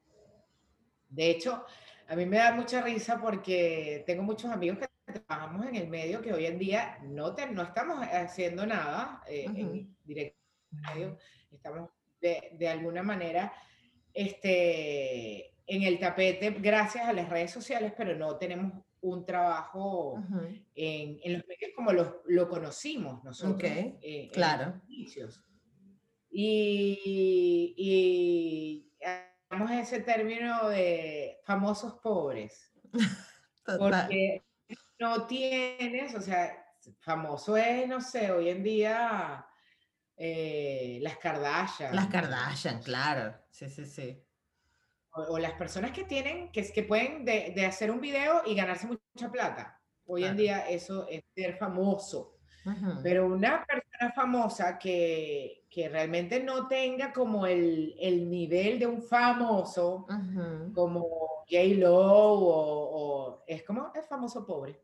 De hecho, a mí me da mucha risa porque tengo muchos amigos que trabajamos en el medio que hoy en día no, no estamos haciendo nada eh, en directo, estamos de, de, alguna manera este, en el tapete gracias a las redes sociales, pero no tenemos un trabajo en, en, los medios como lo, lo conocimos nosotros. Okay. Eh, claro. Y, y tenemos ese término de famosos pobres. Porque no tienes, o sea, famoso es, no sé, hoy en día eh, las Kardashian. Las Kardashian, claro. Sí, sí, sí. O, las personas que tienen, que, que pueden de, de, hacer un video y ganarse mucha plata. Hoy en día eso es ser famoso. Pero una persona famosa que, que, realmente no tenga como el, el nivel de un famoso, como J. Lo o, es como el famoso pobre.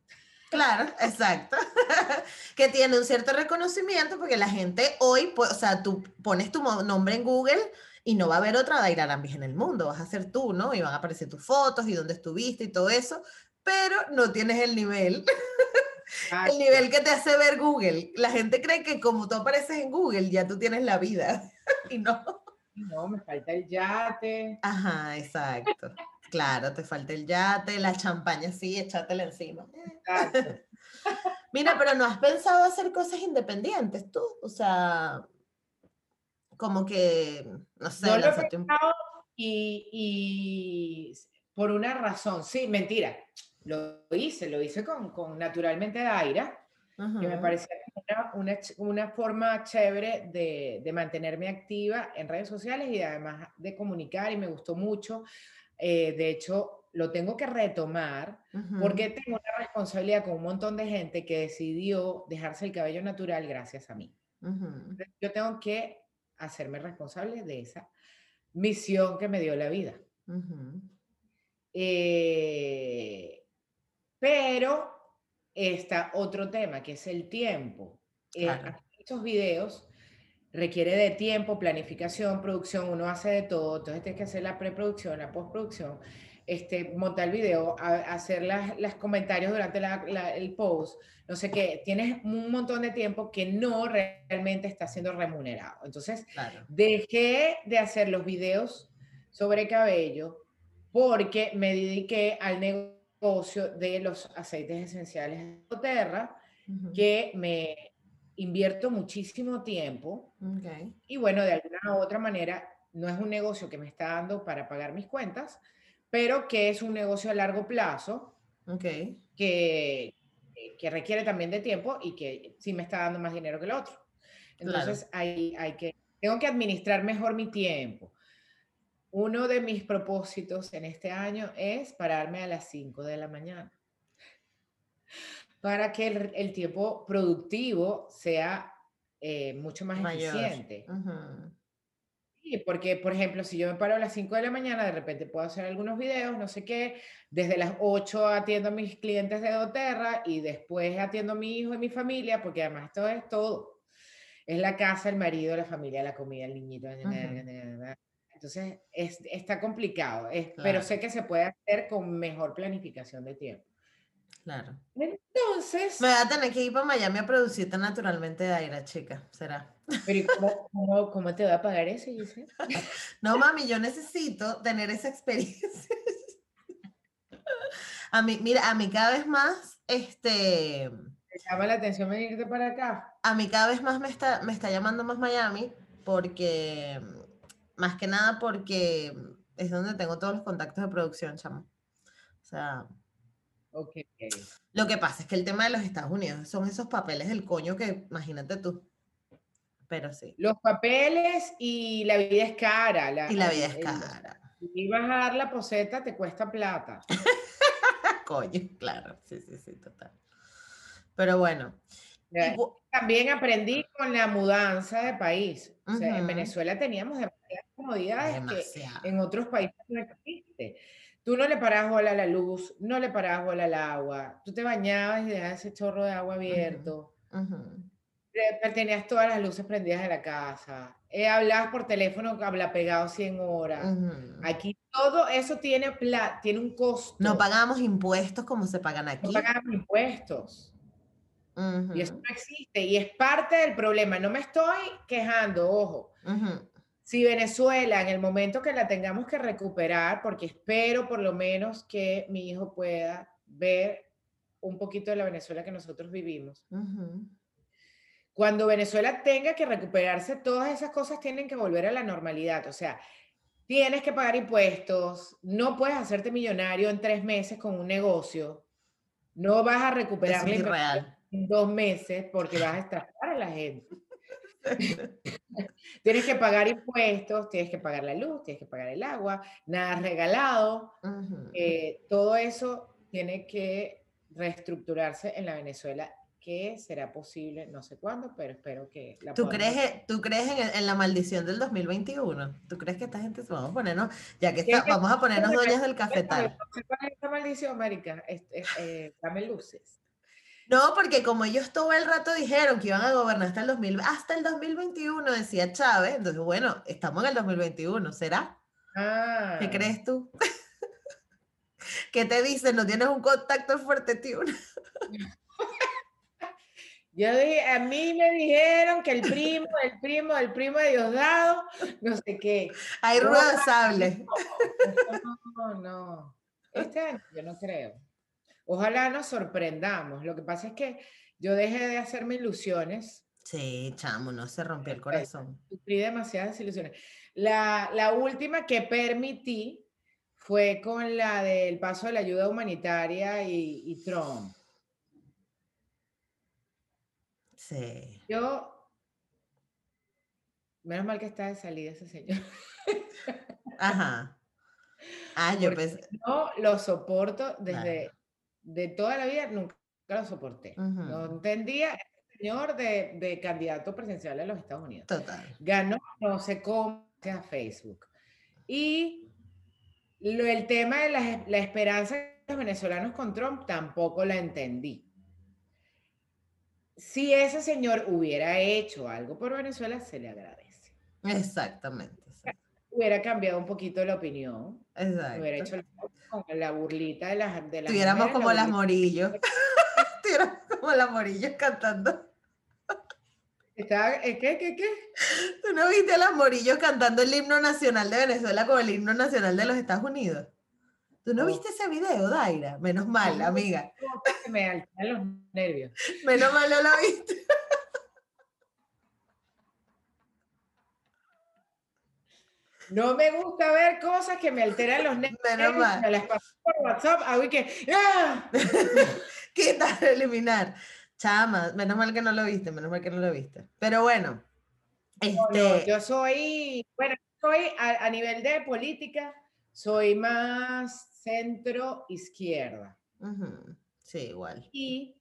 Claro, exacto. que tiene un cierto reconocimiento porque la gente hoy, pues, o sea, tú pones tu nombre en Google y no va a haber otra Daira Lambis en el mundo, vas a ser tú, ¿no? Y van a aparecer tus fotos y dónde estuviste y todo eso, pero no tienes el nivel. el nivel que te hace ver Google. La gente cree que como tú apareces en Google, ya tú tienes la vida. y no. No, me falta el yate. Ajá, exacto. Claro, te falta el yate, la champaña, sí, échatela encima. Exacto. Mira, pero ¿no has pensado hacer cosas independientes tú? O sea, como que, no sé, no lo he pensado y, y, por una razón, sí, mentira, lo hice, lo hice con, con Naturalmente Daira, que me parecía una, una, una forma chévere de, de, mantenerme activa en redes sociales y además de comunicar y me gustó mucho. Eh, de hecho, lo tengo que retomar porque tengo una responsabilidad con un montón de gente que decidió dejarse el cabello natural gracias a mí. Yo tengo que hacerme responsable de esa misión que me dio la vida. eh, pero está otro tema, que es el tiempo. Eh, estos videos requiere de tiempo, planificación, producción, uno hace de todo, entonces tienes que hacer la preproducción, la postproducción, este, montar el video, hacer los comentarios durante el post, no sé qué, tienes un montón de tiempo que no realmente está siendo remunerado. Entonces, dejé de hacer los videos sobre cabello porque me dediqué al negocio de los aceites esenciales de Terra, que me invierto muchísimo tiempo. Y bueno, de alguna u otra manera, no es un negocio que me está dando para pagar mis cuentas, pero que es un negocio a largo plazo, que, que requiere también de tiempo y que sí me está dando más dinero que el otro. Entonces, hay, hay que, tengo que administrar mejor mi tiempo. Uno de mis propósitos en este año es pararme a las 5 de la mañana para que el, tiempo productivo sea eh, mucho más eficiente. Sí, porque, por ejemplo, si yo me paro a las 5 de la mañana, de repente puedo hacer algunos videos, no sé qué, desde las 8 atiendo a mis clientes de doTERRA y después atiendo a mi hijo y mi familia, porque además esto es todo. es la casa, el marido, la familia, la comida, el niñito. Entonces, es, está complicado, pero sé que se puede hacer con mejor planificación de tiempo. Claro. Entonces. Me voy a tener que ir para Miami a producirte naturalmente de aire, chica. Será. Pero cómo, cómo, te va a pagar eso, no, mami, yo necesito tener esa experiencia. a mí, mira, a mí cada vez más, este. ¿Te llama la atención venirte para acá? A mí cada vez más me está, me está llamando más Miami porque, más que nada porque es donde tengo todos los contactos de producción, chamo. O sea, lo que pasa es que el tema de los Estados Unidos son esos papeles del coño que imagínate tú. Pero sí. Los papeles y la vida es cara. y la vida es cara. Y vas a dar la poseta, te cuesta plata. coño, claro. Sí, sí, sí, total. Pero bueno. También aprendí con la mudanza de país. O sea, en Venezuela teníamos demasiadas comodidades que en otros países no existe. Tú no le parabas bola a la luz, no le parabas bola al agua, tú te bañabas y dejabas ese chorro de agua abierto. Tenías todas las luces prendidas de la casa. Eh, hablabas por teléfono, habla pegado 100 horas. Aquí todo eso tiene, tiene un costo. No pagamos impuestos como se pagan aquí. No pagamos impuestos. Y eso no existe. Y es parte del problema. No me estoy quejando, ojo si Venezuela, en el momento que la tengamos que recuperar, porque espero por lo menos que mi hijo pueda ver un poquito de la Venezuela que nosotros vivimos. Cuando Venezuela tenga que recuperarse, todas esas cosas tienen que volver a la normalidad. O sea, tienes que pagar impuestos, no puedes hacerte millonario en tres meses con un negocio, no vas a recuperar en dos meses porque vas a estafar a la gente. tienes que pagar impuestos, tienes que pagar la luz, tienes que pagar el agua, nada regalado. Eh, todo eso tiene que reestructurarse en la Venezuela que será posible, no sé cuándo, pero espero que la ¿Tú crees, ¿Tú crees en, la maldición del 2021? ¿Tú crees que esta gente se vamos a ponernos, ya que vamos a ponernos dueñas del cafetal? ¿Cuál es esta maldición, América? Eh, dame luces. No, porque como ellos todo el rato dijeron que iban a gobernar hasta el, 2000, hasta el 2021, decía Chávez, entonces bueno, estamos en el 2021, ¿será? Ah. ¿Qué crees tú? ¿Qué te dicen? ¿No tienes un contacto fuerte, tío? Yo dije, a mí me dijeron que el primo, el primo, el primo de Diosdado, no sé qué. Hay rueda de sable. No, no. Este año yo no creo. Ojalá nos sorprendamos. Lo que pasa es que yo dejé de hacerme ilusiones. Sí, chamo, no se rompió el corazón. Sufrí demasiadas ilusiones. La, última que permití fue con la del paso de la ayuda humanitaria y, y Trump. Sí. Yo, menos mal que está de salida ese señor. Ajá. Ah, yo pensé. No lo soporto desde, de toda la vida nunca lo soporté. No entendía el señor de, candidato presidencial a los Estados Unidos. Total. Ganó, no sé cómo, a Facebook. Y lo, el tema de la, la esperanza de los venezolanos con Trump tampoco la entendí. Si ese señor hubiera hecho algo por Venezuela, se le agradece. Exactamente. Hubiera cambiado un poquito la opinión. Exacto. Hubiera hecho la burlita de las de Tuviéramos como las morillos. Tuviéramos como las morillos cantando. ¿Qué, qué, qué? ¿Tú no viste a las morillos cantando el himno nacional de Venezuela con el himno nacional de los Estados Unidos? ¿Tú no, viste ese video, Daira? Menos mal, amiga. Me alteran los nervios. Menos mal no lo viste. No me gusta ver cosas que me alteran los nervios. Me las paso por WhatsApp, hago que. ¡Ah! Quitar, eliminar. Chama, menos mal que no lo viste, menos mal que no lo viste. Pero bueno. Este... yo soy, bueno, soy a, nivel de política, soy más centro izquierda. Sí, igual. Y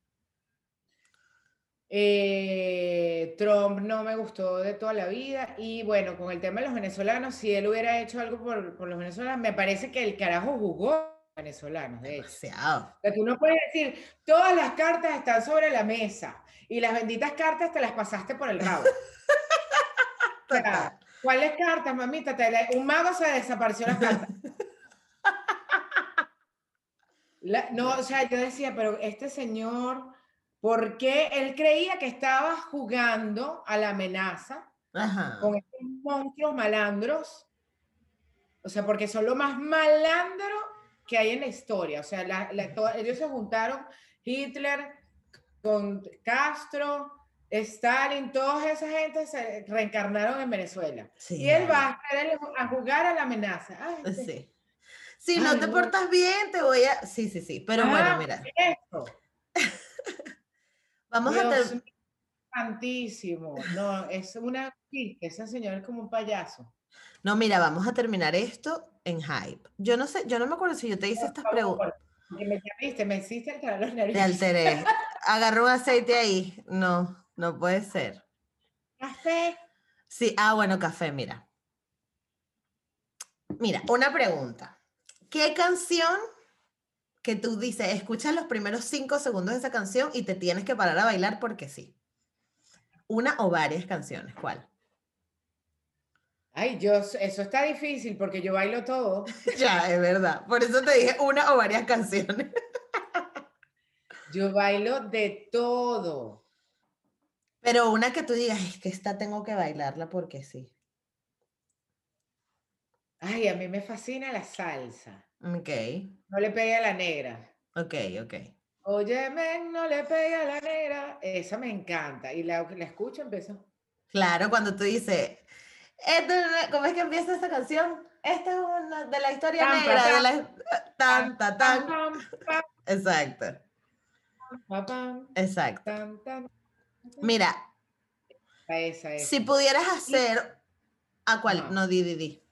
eh, Trump no me gustó de toda la vida. Y bueno, con el tema de los venezolanos, si él hubiera hecho algo por, por los venezolanos, me parece que el carajo jugó venezolanos, de hecho. O sea, tú no puedes decir, todas las cartas están sobre la mesa y las benditas cartas te las pasaste por el rabo. O sea, ¿Cuáles cartas, mamita? Un mago se desapareció las cartas. La- no, o sea, yo decía, pero este señor, ¿por qué él creía que estaba jugando a la amenaza Ajá. con estos monstruos malandros? O sea, porque son lo más malandro que hay en la historia. O sea, la- ellos se juntaron, Hitler con Castro, Stalin, toda esa gente se reencarnaron en Venezuela. Sí, y él va a jugar a la amenaza. Ay, este- Sí. Si no te portas bien, te voy a. Sí, sí, sí. Pero bueno, Ah, mira, vamos a Dios ter- mío, santísimo. No, es una sí, ese señor es como un payaso. No, mira, vamos a terminar esto en hype. Yo no sé, yo no me acuerdo si yo te hice estas preguntas. Me viste, me hiciste entrar los nervios. Te alteré. Agarró un aceite ahí. No, no puede ser. Café. Sí, ah, bueno, café, mira. Mira, una pregunta. ¿Qué canción que tú dices, escuchas los primeros cinco segundos de esa canción y te tienes que parar a bailar porque sí? Una o varias canciones, ¿cuál? Ay, yo, eso está difícil porque yo bailo todo. Ya, es verdad. Por eso te dije una o varias canciones. Yo bailo de todo. Pero una que tú digas, es que esta tengo que bailarla porque sí. Ay, a mí me fascina la salsa. Ok, No le pegue a la negra. ok, ok. Óyeme, no le pegue a la negra. Esa me encanta. Y la, la escucho, empiezo. Claro, cuando tú dices, "Esto es una- ¿cómo es que empieza esa canción? Esta es una de la historia Tan, negra, tan, de la tan, ta, Pam, tan. Exacto, exacto. Mira, Esa si pudieras hacer, ¿a cuál? No, di, di, di.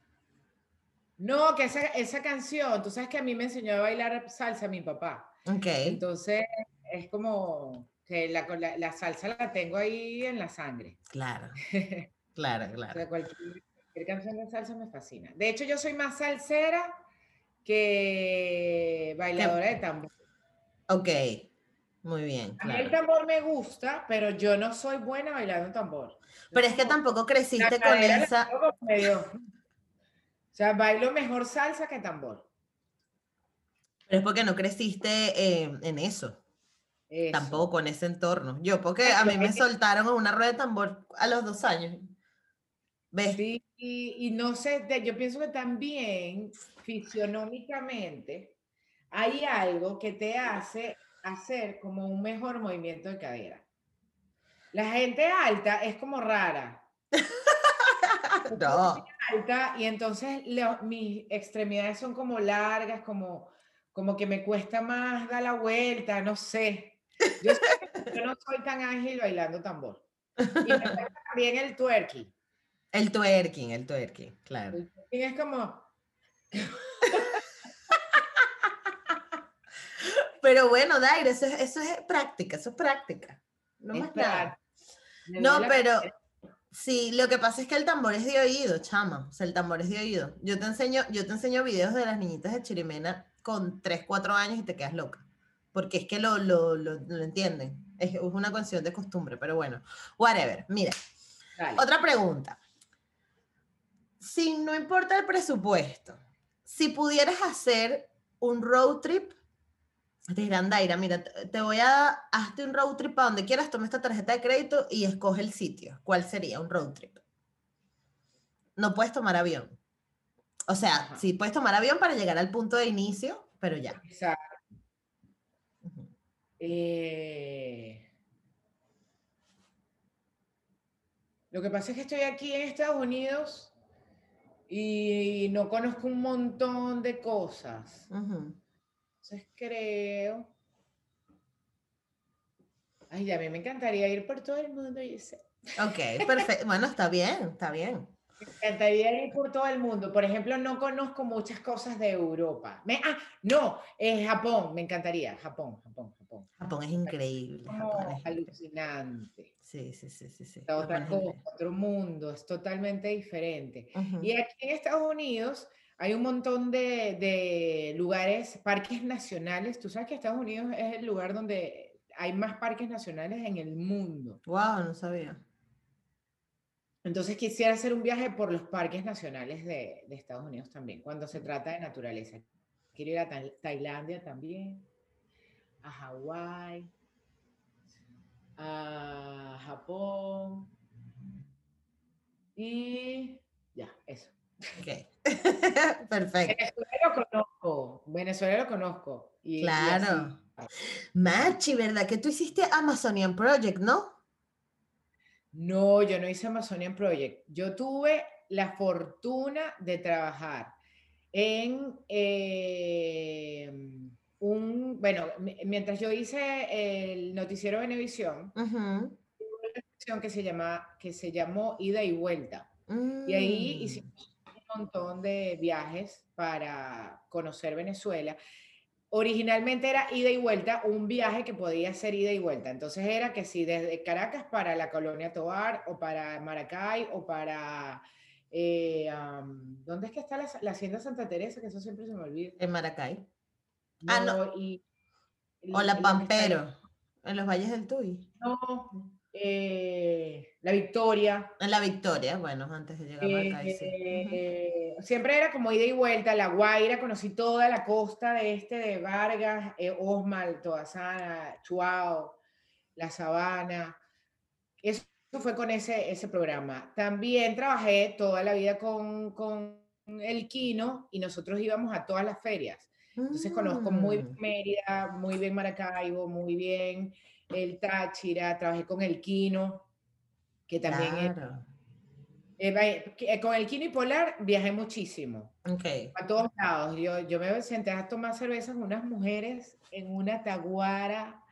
No, que esa, esa canción, tú sabes que a mí me enseñó a bailar salsa mi papá. Ok, Entonces, es como que la, la, la salsa la tengo ahí en la sangre. claro, claro, O claro. sea, cualquier, cualquier canción de salsa me fascina. De hecho, yo soy más salsera que bailadora de tambor. Ok, muy bien, A mí el tambor me gusta, pero yo no soy buena bailando tambor. Pero es que tampoco creciste con esa, medio- O sea, bailo mejor salsa que tambor. pero es porque no creciste eh, en eso. Eso. Tampoco en ese entorno. Yo, porque a mí me soltaron en una rueda de tambor a los dos años. ¿Ves? Sí, y, y no sé, yo pienso que también fisionómicamente hay algo que te hace hacer como un mejor movimiento de cadera. La gente alta es como rara. No. alta y entonces lo- mis extremidades son como largas, como, como que me cuesta más dar la vuelta, no sé. Yo, no soy tan ágil bailando tambor. Y me cuesta también el twerking. El twerking, el twerking, claro. El twerking es como, Pero bueno, Daire, eso es, eso es práctica, eso es práctica. No es más nada. No, pero cabeza. Sí, lo que pasa es que el tambor es de oído, chama. O sea, el tambor es de oído. Yo te enseño, yo te enseño videos de las niñitas de Chirimena con 3, 4 años y te quedas loca. Porque es que lo, lo, lo, lo entienden. Es, una cuestión de costumbre, pero bueno, whatever. Mira, Dale. Otra pregunta. Si no importa el presupuesto, si pudieras hacer un road trip, te dirán, Daira, mira, te voy a, hazte un road trip para donde quieras, toma esta tarjeta de crédito y escoge el sitio. ¿Cuál sería un road trip? No puedes tomar avión. O sea, Ajá. sí puedes tomar avión para llegar al punto de inicio, pero ya. Exacto. Eh, Lo que pasa es que estoy aquí en Estados Unidos y no conozco un montón de cosas. Ujú. Entonces creo. Ay, a mí me encantaría ir por todo el mundo, sé. Ok, perfecto. Bueno, está bien, está bien. Me encantaría ir por todo el mundo. Por ejemplo, no conozco muchas cosas de Europa. Me, ah, no, eh, Japón, me encantaría. Japón, Japón, Japón. Japón es increíble. Japón es alucinante. Sí, sí, sí, sí, sí. Otra cosa, otro mundo, es totalmente diferente. Ujú. Y aquí en Estados Unidos hay un montón de, de lugares, parques nacionales. Tú sabes que Estados Unidos es el lugar donde hay más parques nacionales en el mundo. Wow, no sabía. Entonces quisiera hacer un viaje por los parques nacionales de, de Estados Unidos también, cuando se trata de naturaleza. Quiero ir a Tailandia también, a Hawái, a Japón y ya, eso. Ok, perfecto. Venezuela lo conozco, Venezuela lo conozco. claro. Machi, ¿verdad? Que tú hiciste Amazonian Project, ¿no? No, yo no hice Amazonian Project. Yo tuve la fortuna de trabajar en eh, un, bueno, mientras yo hice el noticiero Venevisión, una que se, llama, que se llamó Ida y Vuelta. Y ahí mm. hicimos montón de viajes para conocer Venezuela originalmente era ida y vuelta, un viaje que podía ser ida y vuelta. Entonces era que si desde Caracas para la colonia Tobar o para Maracay o para... Eh, ¿Dónde es que está la, hacienda Santa Teresa? Que eso siempre se me olvida. En Maracay. ah, no. o la Pampero, en los valles del Tuy. No, eh, la Victoria. En la Victoria, bueno, antes de llegar sí. Eh, siempre era como ida y vuelta, La Guaira, conocí toda la costa de este de Vargas, eh, Osmal, Toazana, Chuao, La Sabana. Eso fue con ese, ese programa. También trabajé toda la vida con, con el Quino y nosotros íbamos a todas las ferias. Entonces conozco muy bien mm. Mérida, muy bien Maracaibo, muy bien el Táchira, trabajé con el Quino, que también eh, eh, con el y Polar viajé muchísimo. A todos lados. Yo, yo me senté a tomar cervezas con unas mujeres en una taguara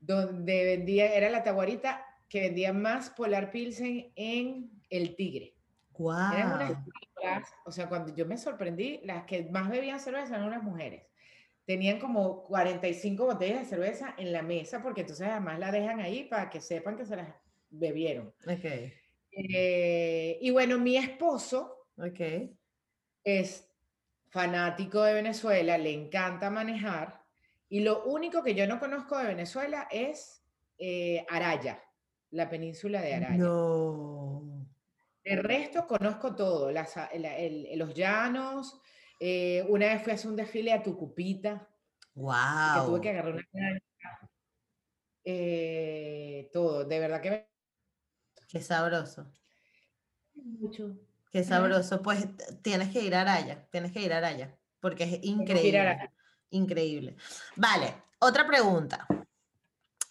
donde vendía, era la taguarita que vendía más Polar Pilsen en El Tigre. Wow. Eran unas o sea, cuando yo me sorprendí, las que más bebían cerveza eran unas mujeres tenían como 45 botellas de cerveza en la mesa, porque entonces además la dejan ahí para que sepan que se las bebieron. Okay. Eh, y bueno, mi esposo okay. es fanático de Venezuela, le encanta manejar, y lo único que yo no conozco de Venezuela es eh, Araya, la península de Araya. No. El resto conozco todo, las, los llanos, eh, una vez fui a hacer un desfile a Tucupita. ¡Wow! Que tuve que agarrar una. Eh, todo, de verdad que Qué sabroso. Mucho. Qué sabroso. Pues tienes que ir a Araya, tienes que ir a Araya, porque es increíble. Increíble. Vale, otra pregunta.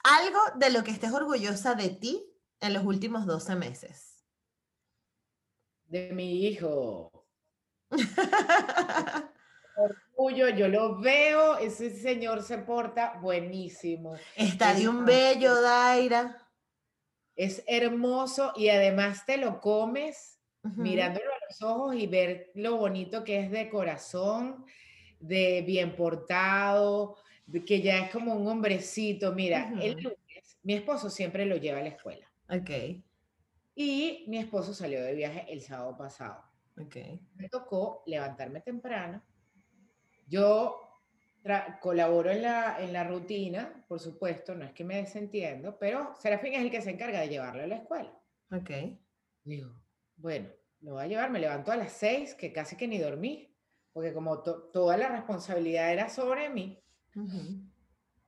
Algo de lo que estés orgullosa de ti en los últimos 12 meses. De mi hijo. Orgullo, yo lo veo, ese señor se porta buenísimo. Está de un bello, Daira. Es hermoso y además te lo comes mirándolo a los ojos y ver lo bonito que es de corazón, de bien portado, que ya es como un hombrecito. Mira, el lunes, mi esposo siempre lo lleva a la escuela. Ok. Y mi esposo salió de viaje el sábado pasado. Me tocó levantarme temprano. Yo colaboro en la, en la rutina, por supuesto, no es que me desentiendo, pero Serafín es el que se encarga de llevarlo a la escuela. Ok. Digo, bueno, lo voy a llevar, me levanto a las seis, que casi que ni dormí, porque como toda la responsabilidad era sobre mí,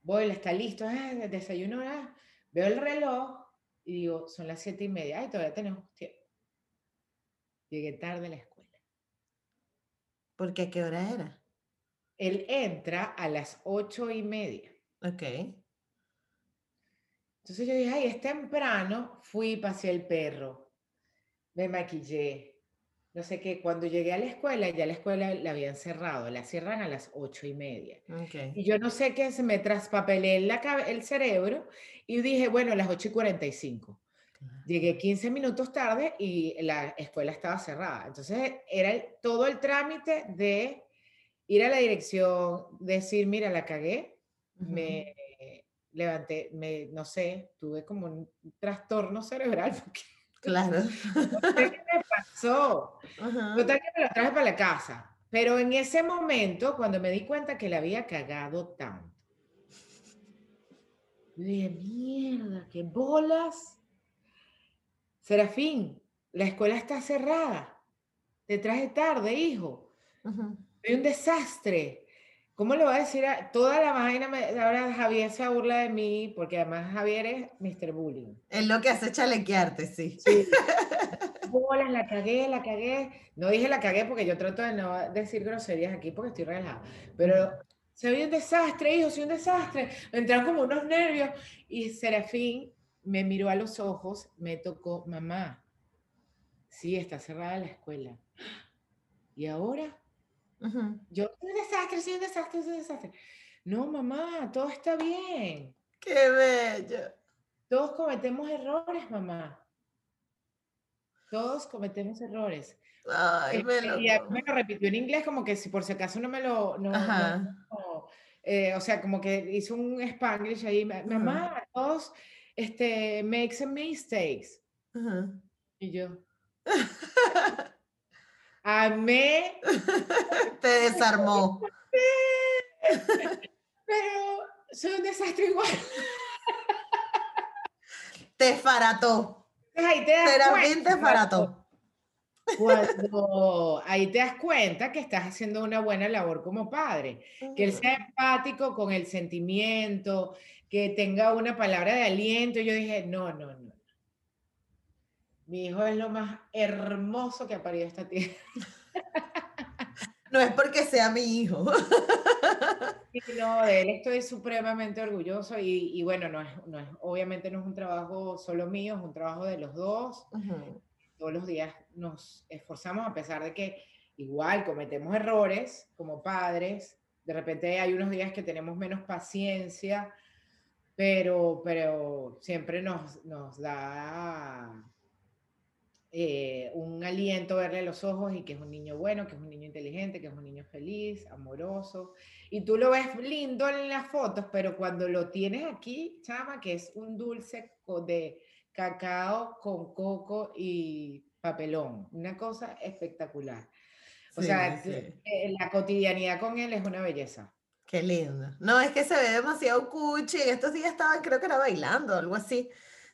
voy, está listo, ah, desayuno, ah, veo el reloj y digo, son las siete y media, ay, todavía tenemos tiempo. Llegué tarde a la escuela. ¿Por qué? ¿Qué hora era? Él entra a las ocho y media. Ok. Entonces yo dije, ay, es temprano. Fui, pasé el perro. Me maquillé. No sé qué. Cuando llegué a la escuela, ya la escuela la habían cerrado. La cierran a las ocho y media. Okay. Y yo no sé qué, se me traspapelé el cerebro y dije, bueno, a las ocho y cuarenta y cinco. Llegué 15 minutos tarde y la escuela estaba cerrada. Entonces era todo el trámite de ir a la dirección, decir, mira, la cagué, me levanté, me, no sé, tuve como un trastorno cerebral. claro. No sé qué me pasó. Total que me lo traje para la casa. Pero en ese momento, cuando me di cuenta que le había cagado tanto, dije, mierda, qué bolas. Serafín, la escuela está cerrada. Te traje tarde, hijo. Soy un desastre. ¿Cómo le voy a decir a toda la vaina? ahora Javier se burla de mí, porque además Javier es Mr. Bullying. Es lo que hace chalequearte, sí. Sí. Bolas, la cagué, la cagué. No dije la cagué porque yo trato de no decir groserías aquí porque estoy relajada. Pero soy un desastre, hijo, soy un desastre. Me entraron como unos nervios. Y Serafín me miró a los ojos, me tocó, mamá, sí, está cerrada la escuela. ¿Y ahora? Yo, soy un desastre, soy un desastre, soy un desastre. No, mamá, todo está bien. Qué bello. Todos cometemos errores, mamá. Todos cometemos errores. Ay, me lo... Y me lo repitió en inglés como que si por si acaso no me lo... No, eh, o sea, como que hizo un spanglish ahí. Mamá, todos este, makes a mistakes. Y yo... Amé. Te desarmó. Pero soy un desastre igual. Te farató. Ahí te das cuenta, Cuando ahí te das cuenta que estás haciendo una buena labor como padre, que él sea empático con el sentimiento, que tenga una palabra de aliento. Yo dije, no, no, no. Mi hijo es lo más hermoso que ha parido esta tierra. No es porque sea mi hijo. no, de él estoy supremamente orgulloso y, bueno, no es, obviamente no es un trabajo solo mío, es un trabajo de los dos. Todos los días nos esforzamos a pesar de que igual cometemos errores como padres. De repente hay unos días que tenemos menos paciencia, pero, pero siempre nos, nos da eh, un aliento verle los ojos y que es un niño bueno, que es un niño inteligente, que es un niño feliz, amoroso. Y tú lo ves lindo en las fotos, pero cuando lo tienes aquí, chama, que es un dulce de cacao con coco y papelón, una cosa espectacular. O sea, eh, la cotidianidad con él es una belleza. Qué lindo. No, es que se ve demasiado cuchi. Estos días estaban, creo que era bailando, algo así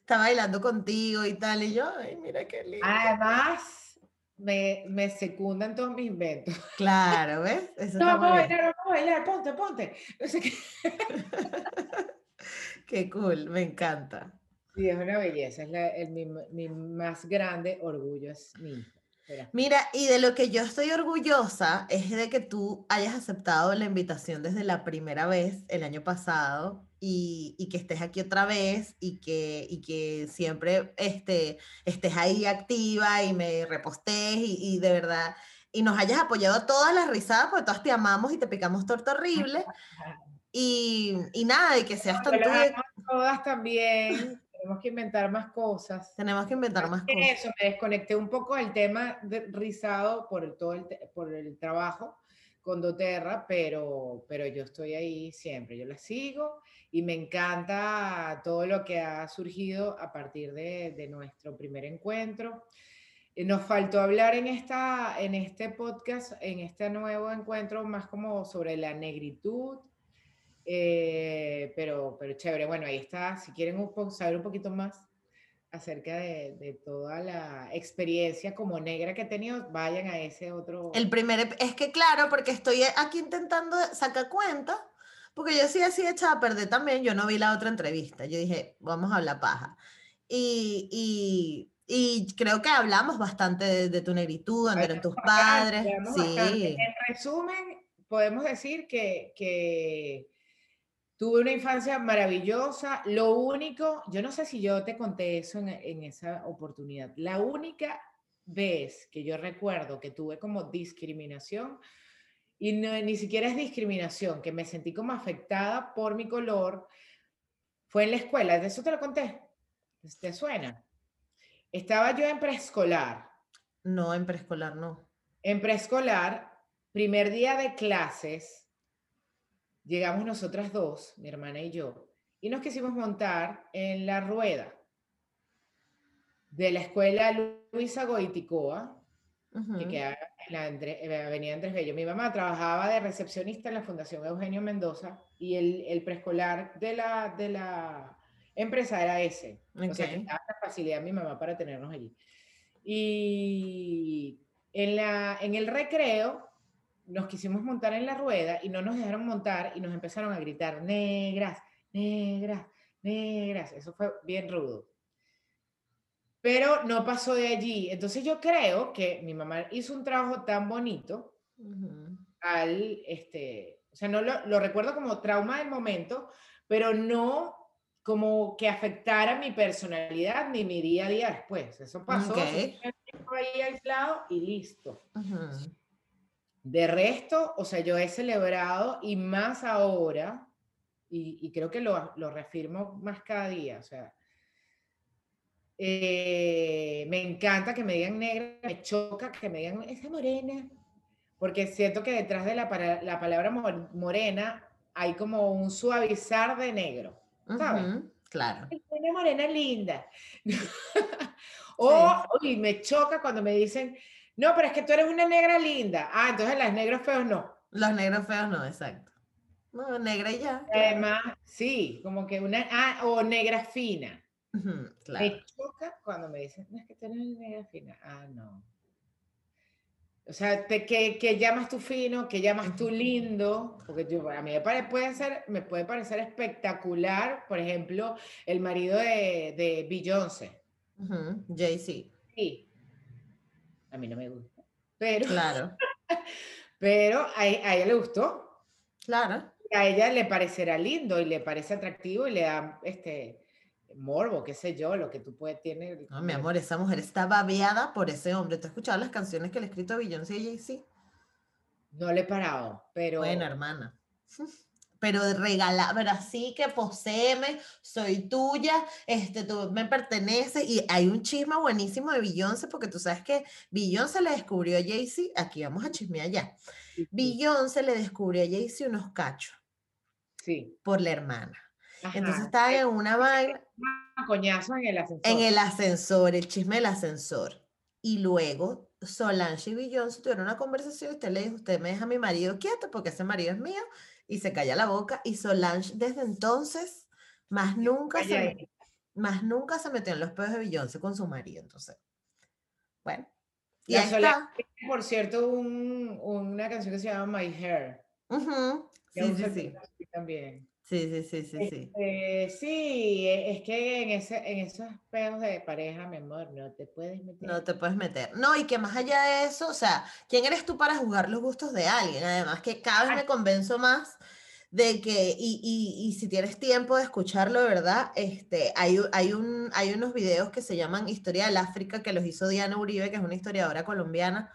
está bailando contigo y tal, y yo, ay, mira qué lindo. Además, me, me secundan todos mis inventos. Claro, ¿ves? Eso no, vamos a bailar, vamos a bailar, ponte, ponte. No sé qué. qué cool, me encanta. Sí, es una belleza, es la, el, mi, mi, más grande orgullo, es mi Mira, y de lo que yo estoy orgullosa es de que tú hayas aceptado la invitación desde la primera vez el año pasado y, y que estés aquí otra vez y que, y que siempre este, estés ahí activa y me repostes y, y, de verdad, y nos hayas apoyado todas las risadas porque todas te amamos y te picamos torta horrible. Y, y nada, y que seas tan Todas también tenemos que inventar más cosas. Tenemos que inventar más cosas. Eso, me desconecté un poco del tema de rizado por el, todo el, por el trabajo con doTERRA, pero, pero yo estoy ahí siempre, yo la sigo y me encanta todo lo que ha surgido a partir de, de nuestro primer encuentro. Eh, nos faltó hablar en, esta, en este podcast, en este nuevo encuentro, más como sobre la negritud, eh, pero, pero chévere, bueno, ahí está. Si quieren saber un poquito más acerca de, de, toda la experiencia como negra que he tenido, vayan a ese otro. El primer, es que claro, porque estoy aquí intentando sacar cuenta, porque yo sí así echada a perder también, yo no vi la otra entrevista, yo dije, vamos a hablar paja. Y, y, y creo que hablamos bastante de, tu negritud, de eran tus padres. Sí. En resumen, podemos decir que, que Tuve una infancia maravillosa. Lo único, yo no sé si yo te conté eso en, esa oportunidad. La única vez que yo recuerdo que tuve como discriminación, y ni siquiera es discriminación, que me sentí como afectada por mi color, fue en la escuela. ¿De eso te lo conté? ¿Te suena? Estaba yo en preescolar. No, en preescolar no. En preescolar, primer día de clases llegamos nosotras dos, mi hermana y yo, y nos quisimos montar en la rueda de la escuela Luisa Goiticoa que queda en la en avenida Andrés Bello. Mi mamá trabajaba de recepcionista en la Fundación Eugenio Mendoza y el, el preescolar de la, de la empresa era ese. O sea, que daba la facilidad a mi mamá para tenernos allí. Y en, la, en el recreo nos quisimos montar en la rueda y no nos dejaron montar y nos empezaron a gritar, negras, negras, negras. Eso fue bien rudo. Pero no pasó de allí. Entonces yo creo que mi mamá hizo un trabajo tan bonito al, este, o sea, no lo, lo recuerdo como trauma del momento, pero no como que afectara mi personalidad ni mi día a día después. Eso pasó, okay. ahí aislado y listo. De resto, o sea, yo he celebrado y más ahora, y, creo que lo, lo, reafirmo más cada día, o sea, eh, me encanta que me digan negra, me choca que me digan esa morena, porque siento que detrás de la, la palabra morena hay como un suavizar de negro. ¿sabes? claro. Una morena linda. o, me choca cuando me dicen, no, pero es que tú eres una negra linda. Ah, entonces las negros feos no. Los negros feos no, exacto. No, negra y ya. Además, sí, como que una, ah, o negra fina. Me choca cuando me dicen, no, es que tú eres negra fina. Ah, no. O sea, te, que, que, llamas tú fino, que llamas tú lindo, porque yo, a mí me, puede ser, me puede parecer espectacular, por ejemplo, el marido de, de Beyoncé. Jay-Z. Sí. A mí no me gusta. Pero, claro. pero a, a, ella le gustó. Claro. A ella le parecerá lindo y le parece atractivo y le da este, morbo, qué sé yo, lo que tú puedes tener. No, mi amor, esa mujer está babeada por ese hombre. ¿Tú has escuchado las canciones que le ha escrito a Beyoncé y Jay-Z? No le he parado, pero... Buena, hermana. Pero regala, pero así que poseeme, soy tuya, este, tú me pertenece y hay un chisme buenísimo de Beyoncé porque tú sabes que Beyoncé le descubrió a Jay-Z, aquí vamos a chismear ya. Beyoncé le descubrió a Jay-Z unos cachos. Sí. Por la hermana. Entonces estaba en una vaina. Coñazo en el ascensor. En el ascensor, el chisme del ascensor. Y luego Solange y Beyoncé tuvieron una conversación y usted le dijo, usted me deja a mi marido quieto porque ese marido es mío y se calla la boca y Solange desde entonces más nunca se, más nunca se metió en los pedos de Beyoncé con su marido, entonces. Bueno. Y ahí está. Por cierto, un, una canción que se llama My Hair. Sí, sí, sí. También. Sí, sí, sí, sí, sí. Este, sí, e, es que en, ese, en esos pedos de pareja, mi amor, no te puedes meter. No te puedes meter. No, y que más allá de eso, o sea, ¿quién eres tú para juzgar los gustos de alguien? Además que cada vez me convenzo más de que, y, y, y si tienes tiempo de escucharlo, verdad, este, hay, hay, un, hay unos videos que se llaman Historia del África, que los hizo Diana Uribe, que es una historiadora colombiana,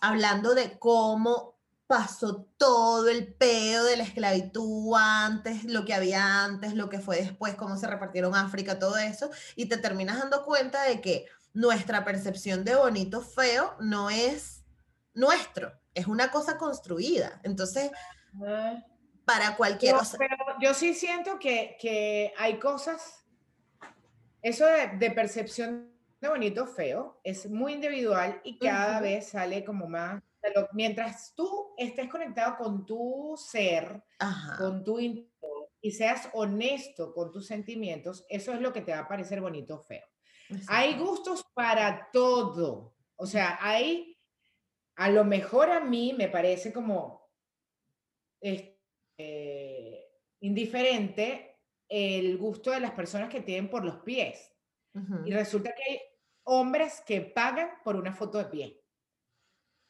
hablando de cómo pasó todo el peo de la esclavitud antes, lo que había antes, lo que fue después, cómo se repartieron África, todo eso, y te terminas dando cuenta de que nuestra percepción de bonito feo no es nuestro, es una cosa construida. Entonces, para cualquier... pero yo sí siento que, que hay cosas, eso de, de, percepción de bonito feo es muy individual y cada vez sale como más mientras tú estés conectado con tu ser, con tu y seas honesto con tus sentimientos, eso es lo que te va a parecer bonito o feo. Hay gustos para todo. O sea, hay, a lo mejor a mí me parece como este, indiferente el gusto de las personas que tienen por los pies. Y resulta que hay hombres que pagan por una foto de pie.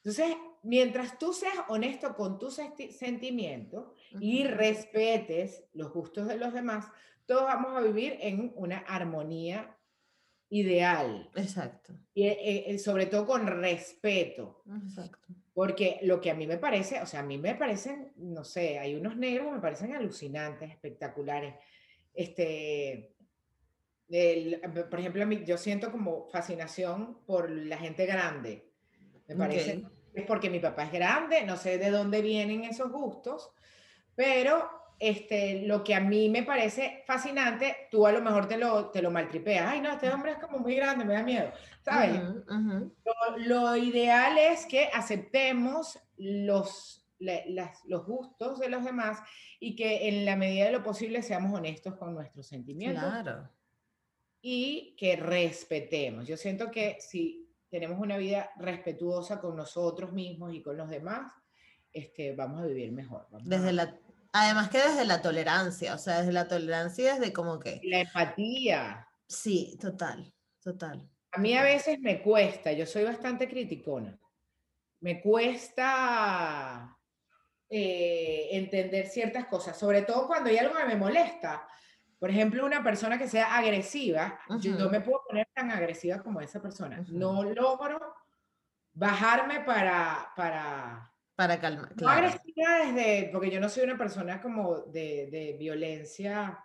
Entonces, mientras tú seas honesto con tus sentimientos y respetes los gustos de los demás, todos vamos a vivir en una armonía ideal. Exacto. Y eh, eh, sobre todo con respeto. Exacto. Porque lo que a mí me parece, o sea, a mí me parecen, no sé, hay unos negros que me parecen alucinantes, espectaculares. Este, por ejemplo, yo siento como fascinación por la gente grande me parece es porque mi papá es grande, no sé de dónde vienen esos gustos, pero este, lo que a mí me parece fascinante, tú a lo mejor te lo, te lo maltripeas. Ay, no, este hombre es como muy grande, me da miedo. ¿Sabes? Lo, lo, ideal es que aceptemos los, las, los gustos de los demás y que en la medida de lo posible seamos honestos con nuestros sentimientos. Claro. Y que respetemos. Yo siento que si tenemos una vida respetuosa con nosotros mismos y con los demás, este, vamos a vivir mejor. desde la, además que desde la tolerancia, o sea, desde la tolerancia, desde como que... La empatía. Sí, total, total. A mí a veces me cuesta, yo soy bastante criticona, me cuesta eh, entender ciertas cosas, sobre todo cuando hay algo que me molesta. Por ejemplo, una persona que sea agresiva, yo no me puedo poner tan agresiva como esa persona. No logro bajarme para, para, para calmar. No agresiva desde, porque yo no soy una persona como de, de violencia,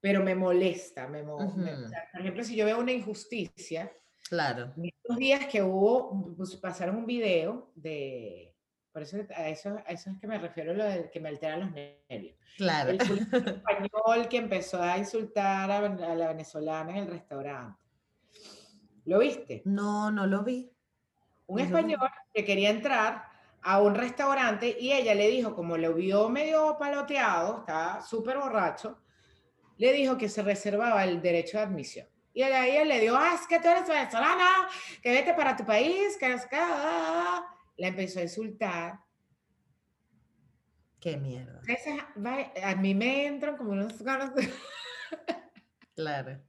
pero me molesta. Me, por ejemplo, si yo veo una injusticia, claro. Estos días que hubo, pues, pasaron un video de por eso a eso, eso es que me refiero a lo de que me alteran los nervios. Claro. El español que empezó a insultar a, la venezolana en el restaurante. ¿Lo viste? No, no lo vi. Un español que quería entrar a un restaurante y ella le dijo, como lo vio medio paloteado, estaba súper borracho, le dijo que se reservaba el derecho de admisión. Y ella, le dio, ah, es que tú eres venezolana, que vete para tu país, que es que la empezó a insultar. Qué mierda. a mí me entran como unos ganas Claro.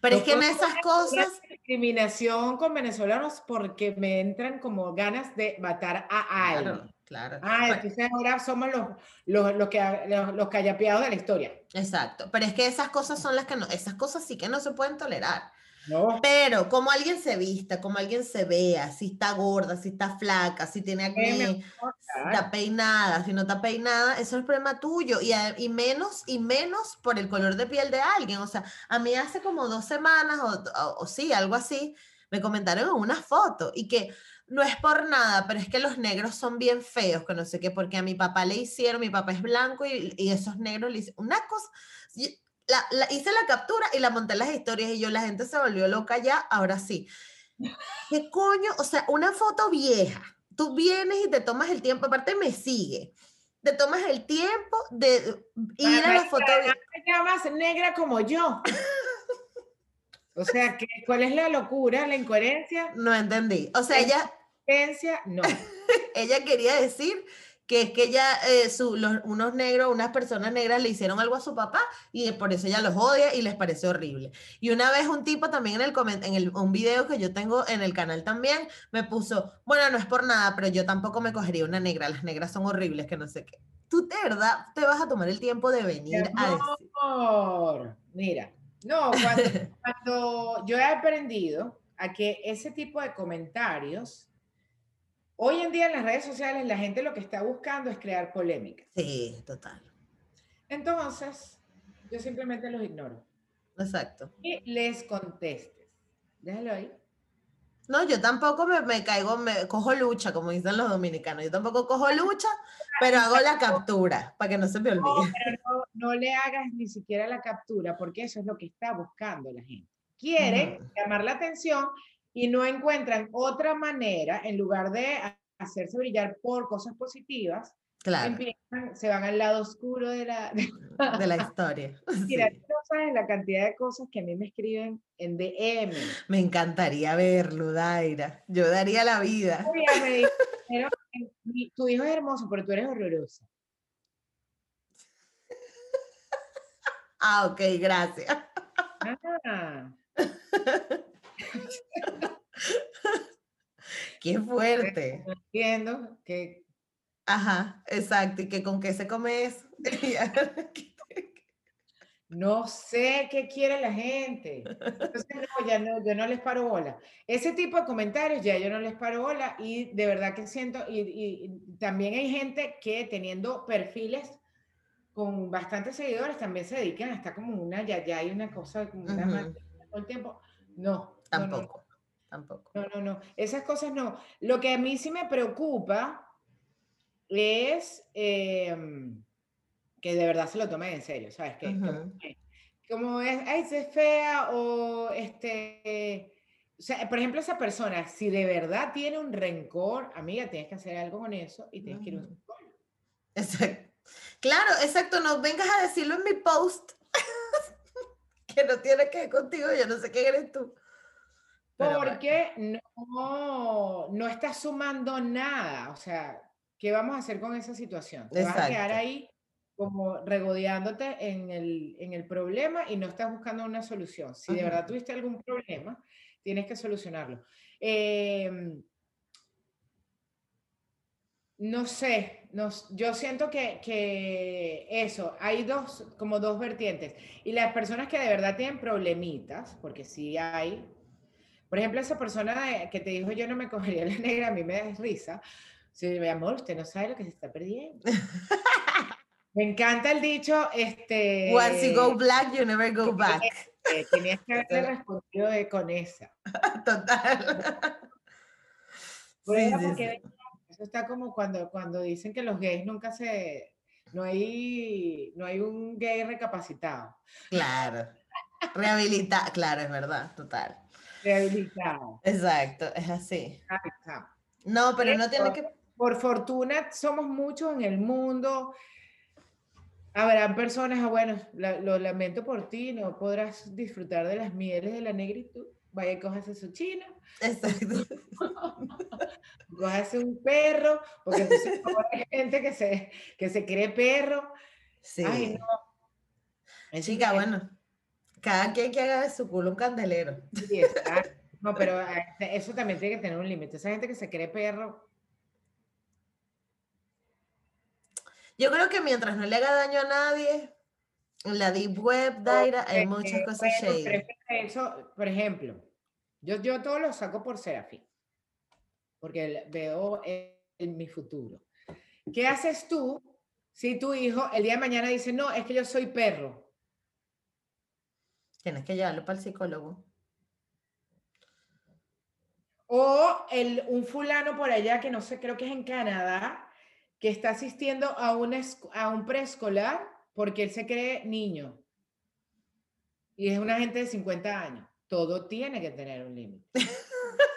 Pero es que en esas cosas... Discriminación con venezolanos porque me entran como ganas de matar a alguien. Claro. Ah, entonces ahora somos los, los, los, que, los, los callapeados de la historia. Exacto. Pero es que esas cosas son las que no, esas cosas sí que no se pueden tolerar. Pero como alguien se vista, como alguien se vea, si está gorda, si está flaca, si tiene acné, si está peinada, si no está peinada, eso es problema tuyo. Y, y, menos, y menos por el color de piel de alguien. O sea, a mí hace como dos semanas, o, o, sí, algo así, me comentaron en una foto y que no es por nada, pero es que los negros son bien feos, que no sé qué, porque a mi papá le hicieron, mi papá es blanco y, y esos negros le hicieron una cosa la, hice la captura y la monté en las historias y yo, la gente se volvió loca ya, ahora sí. ¿Qué coño? O sea, una foto vieja. Tú vienes y te tomas el tiempo, aparte me sigue. Te tomas el tiempo de ir a la foto vieja. Te llamas negra como yo. o sea, ¿cuál es la locura, la incoherencia? No entendí. O sea, ella... No. ella quería decir que es que ella, eh, unos negros, unas personas negras le hicieron algo a su papá y por eso ella los odia y les parece horrible. Y una vez un tipo también en, el, en el, un video que yo tengo en el canal también me puso, bueno, no es por nada, pero yo tampoco me cogería una negra, las negras son horribles, que no sé qué. Tú de verdad te vas a tomar el tiempo de venir a decir. Mira, no, cuando yo he aprendido a que ese tipo de comentarios Hoy en día en las redes sociales la gente lo que está buscando es crear polémica. Sí, total. Entonces, yo simplemente los ignoro. Exacto. Y les contestes. Déjalo ahí. No, yo tampoco me, caigo, me cojo lucha, como dicen los dominicanos. Yo tampoco cojo lucha, pero hago la captura para que no se me olvide. No, pero no, le hagas ni siquiera la captura, porque eso es lo que está buscando la gente. Quiere llamar la atención y no encuentran otra manera, en lugar de hacerse brillar por cosas positivas, claro. se van al lado oscuro de la, de la historia. Mira, no sabes la cantidad de cosas que a mí me escriben en DM. Me encantaría verlo, Daira. Yo daría la vida. tu hijo es hermoso, pero tú eres horrorosa. Ah, ok, gracias. Ah. Qué fuerte. Entiendo que. Ajá, exacto. ¿Y que con qué se come eso? no sé qué quiere la gente. Entonces, no, ya no, yo no les paro bola. Ese tipo de comentarios ya yo no les paro bola y de verdad que siento, y, también hay gente que teniendo perfiles con bastantes seguidores también se dedican hasta como una, ya, ya hay una cosa, como una todo el tiempo. No. Tampoco. Tampoco. No, no, no. Esas cosas no. Lo que a mí sí me preocupa es em, que de verdad se lo tomen en serio, ¿sabes? Que, como, Ujú. que- como es, ay, es fea o este... O sea, por ejemplo, esa persona, si de verdad tiene un rencor, amiga, tienes que hacer algo con eso y tienes que ir a un. Exacto. Claro, exacto, no vengas a decirlo en mi post. que no tiene que ver contigo, yo no sé quién eres tú. Pero. Porque no, no estás sumando nada. O sea, ¿qué vamos a hacer con esa situación? Te vas a quedar ahí como regodeándote en el, en el problema y no estás buscando una solución. Si de verdad tuviste algún problema, tienes que solucionarlo. Eh, no sé, no yo siento que, que eso, hay dos, como dos vertientes. Y las personas que de verdad tienen problemitas, porque sí hay, por ejemplo, esa persona que te dijo yo no me cogería la negra, a mí me da risa. Sí, mi amor, usted no sabe lo que se está perdiendo. Me encanta el dicho, este... Once you go black, you never go back. eh, tenías que haberle respondido de- con esa. Total. Sí, sí, porque sí. Eso está como cuando, cuando dicen que los gays nunca se... No hay, no hay un gay recapacitado, Claro. Rehabilitar, claro, es verdad, total. Rehabilitado. Exacto, es así. Está. No, pero no tiene que. Por fortuna somos muchos en el mundo. Habrán personas, ah, bueno, la- lo lamento por ti, no podrás disfrutar de las mieles de la negritud. Vaya cójase su chino, Exacto. cójase un perro, porque entonces hay gente que se, que se cree perro. Sí. Ay, no. Chica, bueno, cada quien que haga de su culo un candelero. sí. No, pero eh, eso también tiene que tener un límite. Esa gente que se cree perro, Yo creo que mientras no le haga daño a nadie, en la deep web, Daira, hay Eh, muchas eh, cosas bueno, shady. Eso, por ejemplo, yo, yo todo lo saco por Serafín, porque veo en mi futuro. ¿Qué haces tú si tu hijo el día de mañana dice, no, es que yo soy perro? Tienes que llevarlo para el psicólogo. O el, un fulano por allá, que no sé, creo que es en Canadá, que está asistiendo a a un preescolar porque él se cree niño. Y es una gente de 50 años. Todo tiene que tener un límite.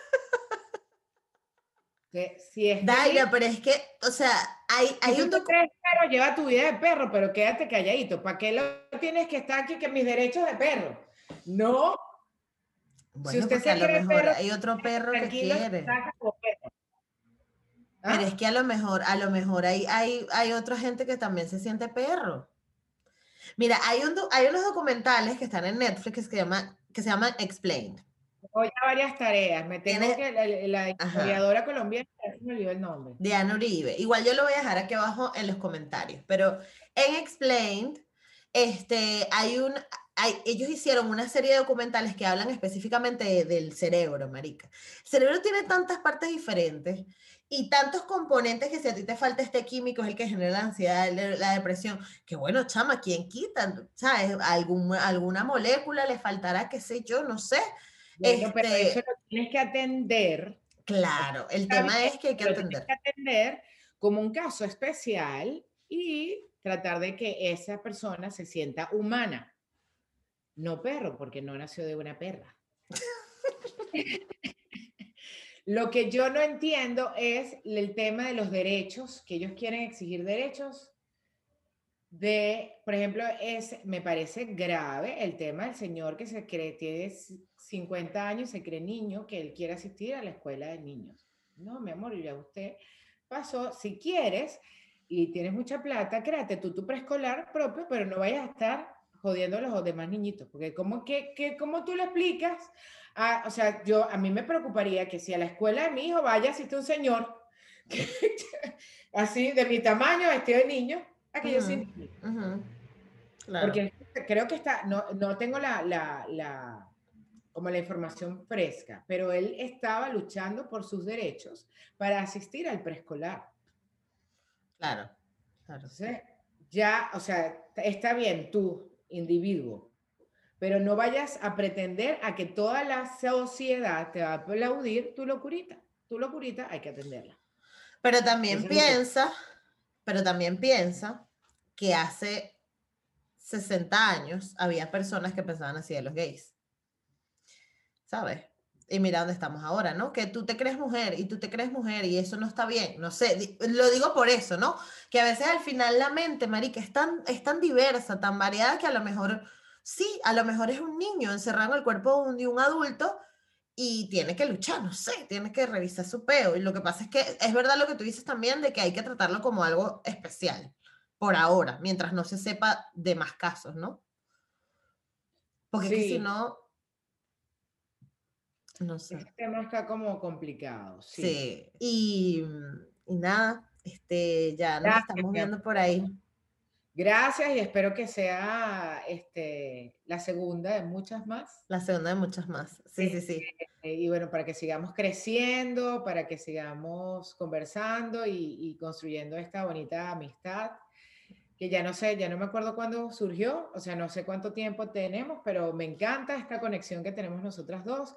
Que si es pero es que, o sea, hay, hay si un tú crees lleva tu vida de perro, pero quédate calladito. ¿Para qué lo tienes que estar aquí que mis derechos de perro? No, Bueno, usted porque se a lo mejor perro, hay otro perro que quiere. perro. ¿Ah? Pero es que a lo mejor, a lo mejor hay, hay, hay otra gente que también se siente perro. Mira, hay, un, hay unos documentales que están en Netflix que se llaman, que se llaman Explained. Hoy a varias tareas. Me tengo Tiene- que, la, la historiadora colombiana, me olvidó el nombre. Diana Uribe. Igual yo lo voy a dejar aquí abajo en los comentarios, pero en Explained, este, hay un, hay, ellos hicieron una serie de documentales que hablan específicamente de- del cerebro, marica. El cerebro tiene tantas partes diferentes y tantos componentes que si a ti te falta este químico es el que genera la ansiedad, la, la depresión, que bueno, chama, ¿quién quita? ¿Sabes? Algún, alguna molécula le faltará, qué sé yo, no sé. Bueno, pero Este- eso lo tienes que atender. Claro, el tema bien, es que hay que lo tienes atender. que atender como un caso especial y tratar de que esa persona se sienta humana. No perro, porque no nació de una perra. Lo que yo no entiendo es el tema de los derechos, que ellos quieren exigir derechos de, por ejemplo, es, me parece grave el tema del señor que se cree, tiene 50 años se cree niño, que él quiere asistir a la escuela de niños. No, mi amor, ya usted pasó, si quieres y tienes mucha plata, créate tú tu preescolar propio, pero no vayas a estar jodiendo a los demás niñitos, porque ¿cómo, que, que, ¿cómo tú le explicas? A, o sea, yo, a mí me preocuparía que si a la escuela de mi hijo vaya asiste un señor que, así de mi tamaño, vestido de niño, que yo sí Ujú. Ujú. Claro. porque creo que está, no, no tengo la, la, la, como la información fresca, pero él estaba luchando por sus derechos para asistir al preescolar. Claro, claro. Entonces, ya, o sea, está bien tú, individuo, pero no vayas a pretender a que toda la sociedad te va a aplaudir tu locurita. Tu locurita hay que atenderla. Pero también piensa, pero también piensa que hace 60 años había personas que pensaban así de los gays. ¿Sabes? Y mira dónde estamos ahora, ¿no? Que tú te crees mujer y tú te crees mujer y eso no está bien. No sé, lo digo por eso, ¿no? Que a veces al final la mente, marica, es tan, es tan diversa, tan variada que a lo mejor, sí, a lo mejor es un niño encerrado en el cuerpo de un adulto y tiene que luchar, no sé, tiene que revisar su peo. Y lo que pasa es que es verdad lo que tú dices también de que hay que tratarlo como algo especial por ahora, mientras no se sepa de más casos, ¿no? Porque si no, no sé. El tema está como complicado. Sí. sí. Y, y, nada, este, ya nos estamos viendo por ahí. Gracias y espero que sea este, la segunda de muchas más. La segunda de muchas más. Sí, sí, sí. Eh, y bueno, para que sigamos creciendo, para que sigamos conversando y, y construyendo esta bonita amistad que ya no sé, ya no me acuerdo cuándo surgió, o sea, no sé cuánto tiempo tenemos, pero me encanta esta conexión que tenemos nosotras dos.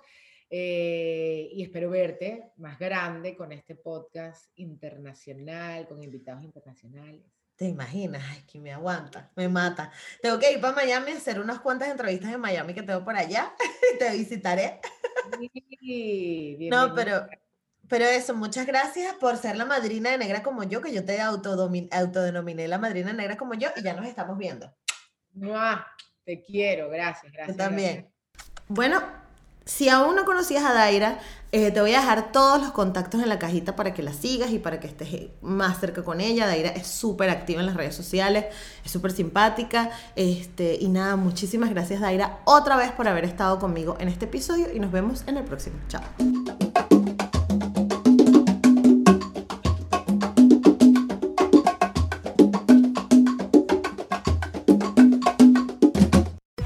Eh, y espero verte más grande con este podcast internacional, con invitados internacionales. ¿Te imaginas? Ay, que me aguanta, me mata. Tengo que ir para Miami a hacer unas cuantas entrevistas en Miami que tengo por allá. Te visitaré. Sí, no, pero pero eso, muchas gracias por ser la madrina de negra como yo, que yo te autodenominé la madrina negra como yo y ya nos estamos viendo. Te quiero, gracias, gracias. Yo también. Bueno, si aún no conocías a Daira, eh, te voy a dejar todos los contactos en la cajita para que la sigas y para que estés más cerca con ella. Daira es súper activa en las redes sociales, es súper simpática. Este, y nada, muchísimas gracias Daira otra vez por haber estado conmigo en este episodio y nos vemos en el próximo. Chao.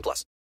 18 plus.